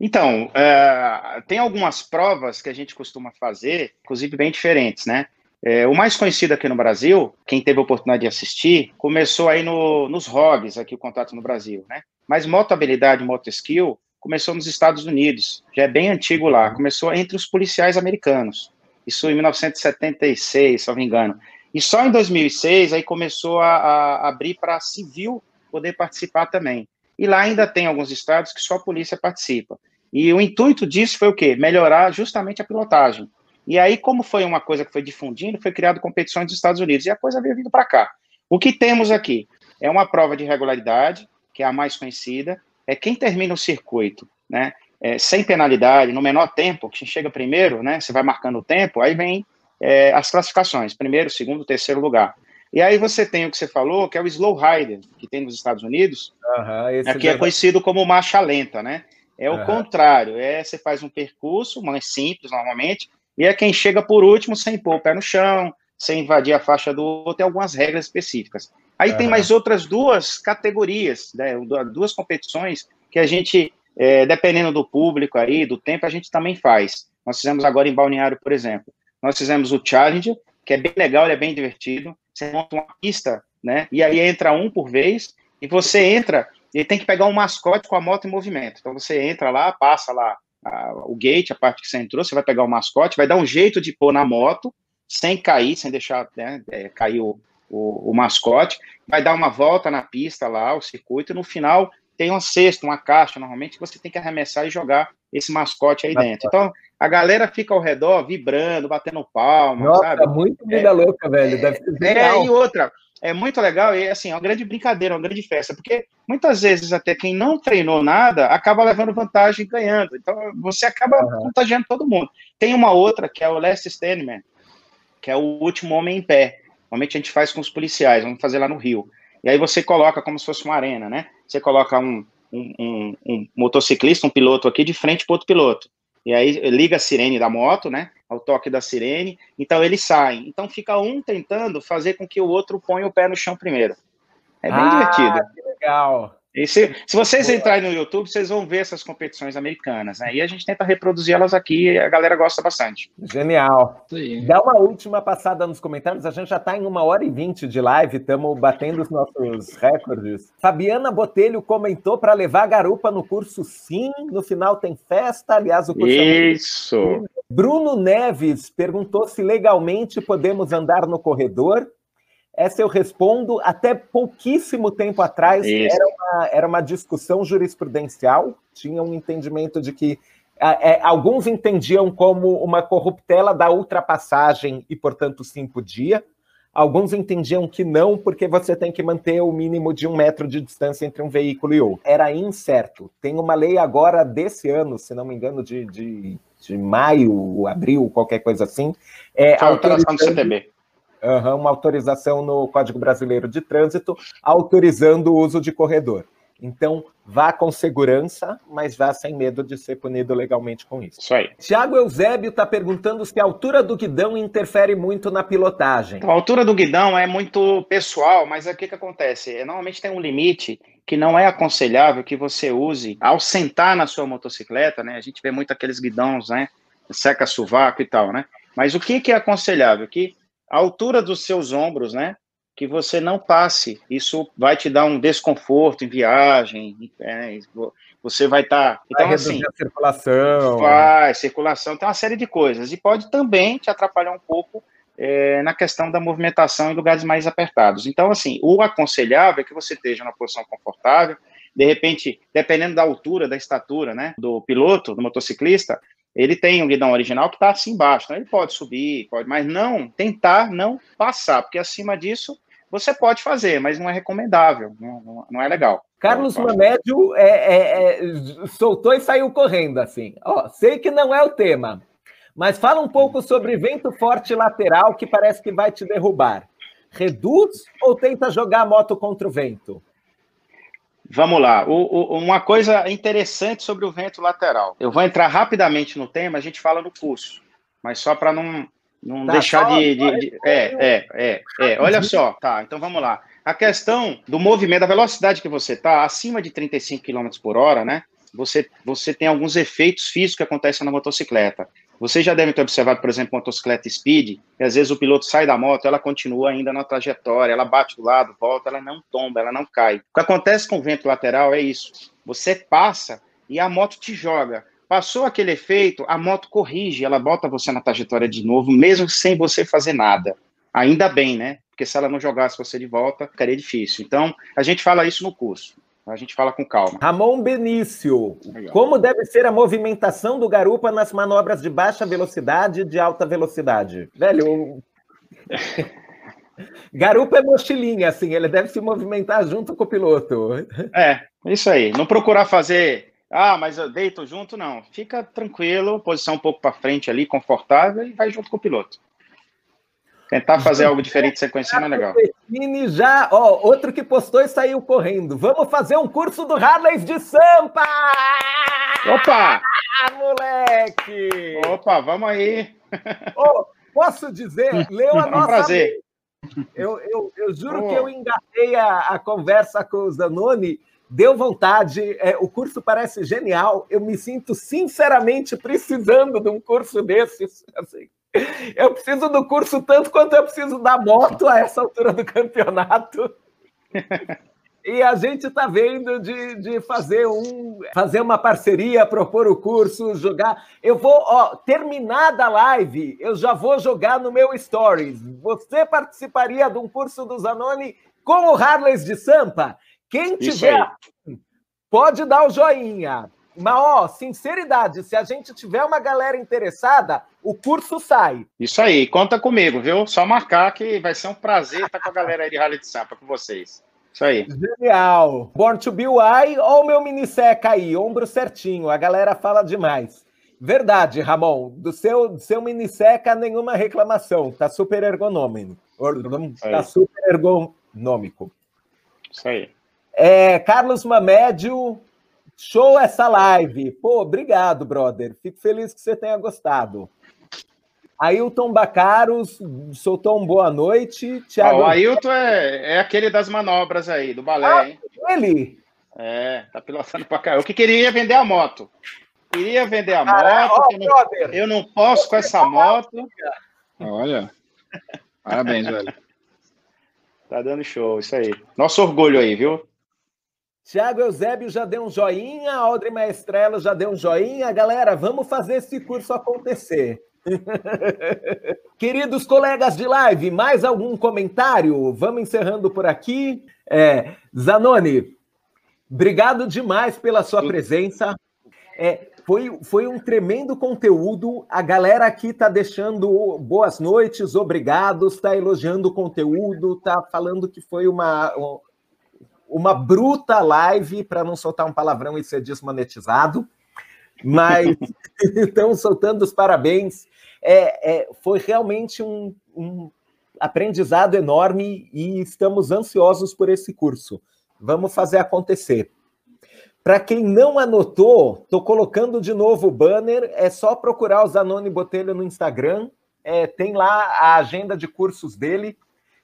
Então, é, tem algumas provas que a gente costuma fazer, inclusive bem diferentes, né? É, o mais conhecido aqui no Brasil, quem teve a oportunidade de assistir, começou aí no, nos ROGs, aqui o contato no Brasil, né? Mas moto habilidade, moto skill, começou nos Estados Unidos, já é bem antigo lá, começou entre os policiais americanos isso em 1976, se não me engano. E só em 2006 aí começou a, a abrir para civil poder participar também. E lá ainda tem alguns estados que só a polícia participa. E o intuito disso foi o quê? Melhorar justamente a pilotagem. E aí, como foi uma coisa que foi difundindo, foi criado competições dos Estados Unidos, e a coisa veio vindo para cá. O que temos aqui é uma prova de regularidade, que é a mais conhecida, é quem termina o circuito, né? é, sem penalidade, no menor tempo, que chega primeiro, né? Você vai marcando o tempo, aí vem é, as classificações, primeiro, segundo, terceiro lugar. E aí você tem o que você falou, que é o slow rider, que tem nos Estados Unidos, uhum, aqui é conhecido como marcha lenta, né? É o uhum. contrário, é você faz um percurso mais simples normalmente, e é quem chega por último sem pôr o pé no chão, sem invadir a faixa do outro, tem algumas regras específicas. Aí uhum. tem mais outras duas categorias, né, duas competições que a gente é, dependendo do público aí, do tempo, a gente também faz. Nós fizemos agora em Balneário, por exemplo. Nós fizemos o Challenge, que é bem legal, ele é bem divertido. Você monta uma pista, né? E aí entra um por vez, e você entra, e tem que pegar um mascote com a moto em movimento. Então você entra lá, passa lá a, o gate, a parte que você entrou, você vai pegar o mascote, vai dar um jeito de pôr na moto, sem cair, sem deixar né, é, cair o, o, o, mascote, vai dar uma volta na pista lá, o circuito, e no final tem uma cesta, uma caixa, normalmente, que você tem que arremessar e jogar esse mascote aí dentro. Então, a galera fica ao redor, vibrando, batendo palma, Nossa, sabe? muito vida é, louca, velho. Deve ser é, e outra, é muito legal e, assim, é uma grande brincadeira, uma grande festa, porque muitas vezes até quem não treinou nada acaba levando vantagem e ganhando. Então, você acaba uhum. contagiando todo mundo. Tem uma outra, que é o Last Standman, que é o último homem em pé. Normalmente a gente faz com os policiais, vamos fazer lá no Rio. E aí você coloca como se fosse uma arena, né? Você coloca um, um, um, um motociclista, um piloto aqui, de frente para outro piloto. E aí liga a sirene da moto, né? Ao toque da sirene. Então eles saem. Então fica um tentando fazer com que o outro ponha o pé no chão primeiro. É bem ah, divertido. Que legal. E se, se vocês entrarem no YouTube, vocês vão ver essas competições americanas, né? E a gente tenta reproduzir elas aqui e a galera gosta bastante. Genial. Sim. Dá uma última passada nos comentários. A gente já está em uma hora e vinte de live, estamos batendo os nossos recordes. Fabiana Botelho comentou para levar a garupa no curso sim. No final tem festa. Aliás, o curso é Isso. É Bruno Neves perguntou se legalmente podemos andar no corredor. Essa eu respondo. Até pouquíssimo tempo atrás era uma, era uma discussão jurisprudencial, tinha um entendimento de que é, alguns entendiam como uma corruptela da ultrapassagem e, portanto, sim podia. Alguns entendiam que não, porque você tem que manter o mínimo de um metro de distância entre um veículo e outro. Era incerto. Tem uma lei agora desse ano, se não me engano, de, de, de maio, abril, qualquer coisa assim. É, a alteração do CTB Uhum, uma autorização no Código Brasileiro de Trânsito autorizando o uso de corredor. Então, vá com segurança, mas vá sem medo de ser punido legalmente com isso. Isso aí. Tiago Eusébio está perguntando se a altura do guidão interfere muito na pilotagem. Então, a altura do guidão é muito pessoal, mas o que, que acontece? É, normalmente tem um limite que não é aconselhável que você use ao sentar na sua motocicleta, né? A gente vê muito aqueles guidões, né? Seca sovaco e tal, né? Mas o que, que é aconselhável? Que a altura dos seus ombros, né? que você não passe. Isso vai te dar um desconforto em viagem, é, você vai estar. Tá... Então, vai assim. A circulação. Vai, circulação, tem uma série de coisas. E pode também te atrapalhar um pouco é, na questão da movimentação em lugares mais apertados. Então, assim, o aconselhável é que você esteja na posição confortável. De repente, dependendo da altura, da estatura, né, do piloto, do motociclista, ele tem um guidão original que está assim embaixo. Então, ele pode subir, pode, mas não tentar não passar, porque acima disso você pode fazer, mas não é recomendável, não, não, é legal. Carlos Mamédio é, é, é, soltou e saiu correndo assim. Ó, sei que não é o tema, mas fala um pouco sobre vento forte lateral que parece que vai te derrubar. Reduz ou tenta jogar a moto contra o vento? Vamos lá. O, o, uma coisa interessante sobre o vento lateral. Eu vou entrar rapidamente no tema, a gente fala no curso, mas só para não, não tá, deixar de, de, de, É, é, é, é. Olha só, tá. Então vamos lá. A questão do movimento, da velocidade que você está, acima de 35 km por hora, né? Você, você tem alguns efeitos físicos que acontecem na motocicleta. Vocês já devem ter observado, por exemplo, motocicleta speed, que às vezes o piloto sai da moto, ela continua ainda na trajetória, ela bate do lado, volta, ela não tomba, ela não cai. O que acontece com o vento lateral é isso. Você passa e a moto te joga. Passou aquele efeito, a moto corrige, ela bota você na trajetória de novo, mesmo sem você fazer nada. Ainda bem, né? Porque se ela não jogasse você de volta, ficaria difícil. Então, a gente fala isso no curso. A gente fala com calma. Ramon Benício, Legal. como deve ser a movimentação do garupa nas manobras de baixa velocidade e de alta velocidade? Velho, *laughs* garupa é mochilinha, assim, ele deve se movimentar junto com o piloto. *laughs* É, isso aí. Não procurar fazer, ah, mas eu deito junto, não. Fica tranquilo, posição um pouco para frente ali, confortável, e vai junto com o piloto. Tentar fazer algo diferente sequenciando é legal. Mini já, ó, outro que postou e saiu correndo. Vamos fazer um curso do Harley de Sampa! Opa! Ah, moleque! Opa, vamos aí! *laughs* Oh, posso dizer, leu a nossa. Um prazer. Eu, eu, eu juro oh. que eu engatei a, a conversa com o Zanoni, deu vontade, é, o curso parece genial, eu me sinto sinceramente precisando de um curso desses. *laughs* Assim. Eu preciso do curso tanto quanto eu preciso da moto a essa altura do campeonato. *laughs* E a gente está vendo de, de fazer um fazer uma parceria, propor o curso, jogar. Eu vou, ó, terminada a live, eu já vou jogar no meu Stories. Você participaria de um curso do Zanoni com o Harleys de Sampa? Quem tiver, pode dar o joinha. Mas, ó, sinceridade, se a gente tiver uma galera interessada, o curso sai. Isso aí, conta comigo, viu? Só marcar que vai ser um prazer estar com a galera aí de Rally de Sampa, com vocês. Isso aí. Genial. Born to be Why, ó o meu mini seca aí, ombro certinho, a galera fala demais. Verdade, Ramon, do seu, do seu mini seca, nenhuma reclamação, tá super ergonômico. Tá super ergonômico. Isso aí. É, Carlos Mamédio, Show essa live. Pô, obrigado, brother. Fico feliz que você tenha gostado. Ailton Bacaros soltou um boa noite. Thiago... o Ailton é, é aquele das manobras aí, do balé, ah, hein? Ele? É, tá pilotando pra cá. Eu que queria vender a moto. Queria vender a moto. eu, não, eu, não, posso com essa moto. Olha. Parabéns, velho. Tá dando show, isso aí. Nosso orgulho aí, viu? Tiago Eusébio já deu um joinha, Audrey Maestrela já deu um joinha. Galera, vamos fazer esse curso acontecer. *laughs* Queridos colegas de live, mais algum comentário? Vamos encerrando por aqui. É, Zanoni, obrigado demais pela sua presença. É, foi, foi um tremendo conteúdo. A galera aqui está deixando boas noites, obrigados, está elogiando o conteúdo, está falando que foi uma, uma bruta live, para não soltar um palavrão e ser desmonetizado, mas *laughs* estão soltando os parabéns. É, é, foi realmente um, um aprendizado enorme e estamos ansiosos por esse curso. Vamos fazer acontecer. Para quem não anotou, estou colocando de novo o banner. É só procurar o Zanoni Botelho no Instagram. É, tem lá a agenda de cursos dele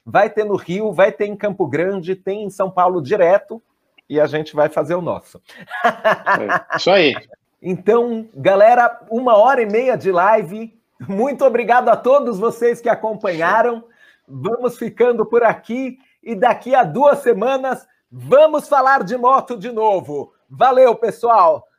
vai ter no Rio, vai ter em Campo Grande, tem em São Paulo direto, e a gente vai fazer o nosso. É, isso aí. Então, galera, uma hora e meia de live. Muito obrigado a todos vocês que acompanharam. vamos ficando por aqui e daqui a duas semanas vamos falar de moto de novo. Valeu, pessoal!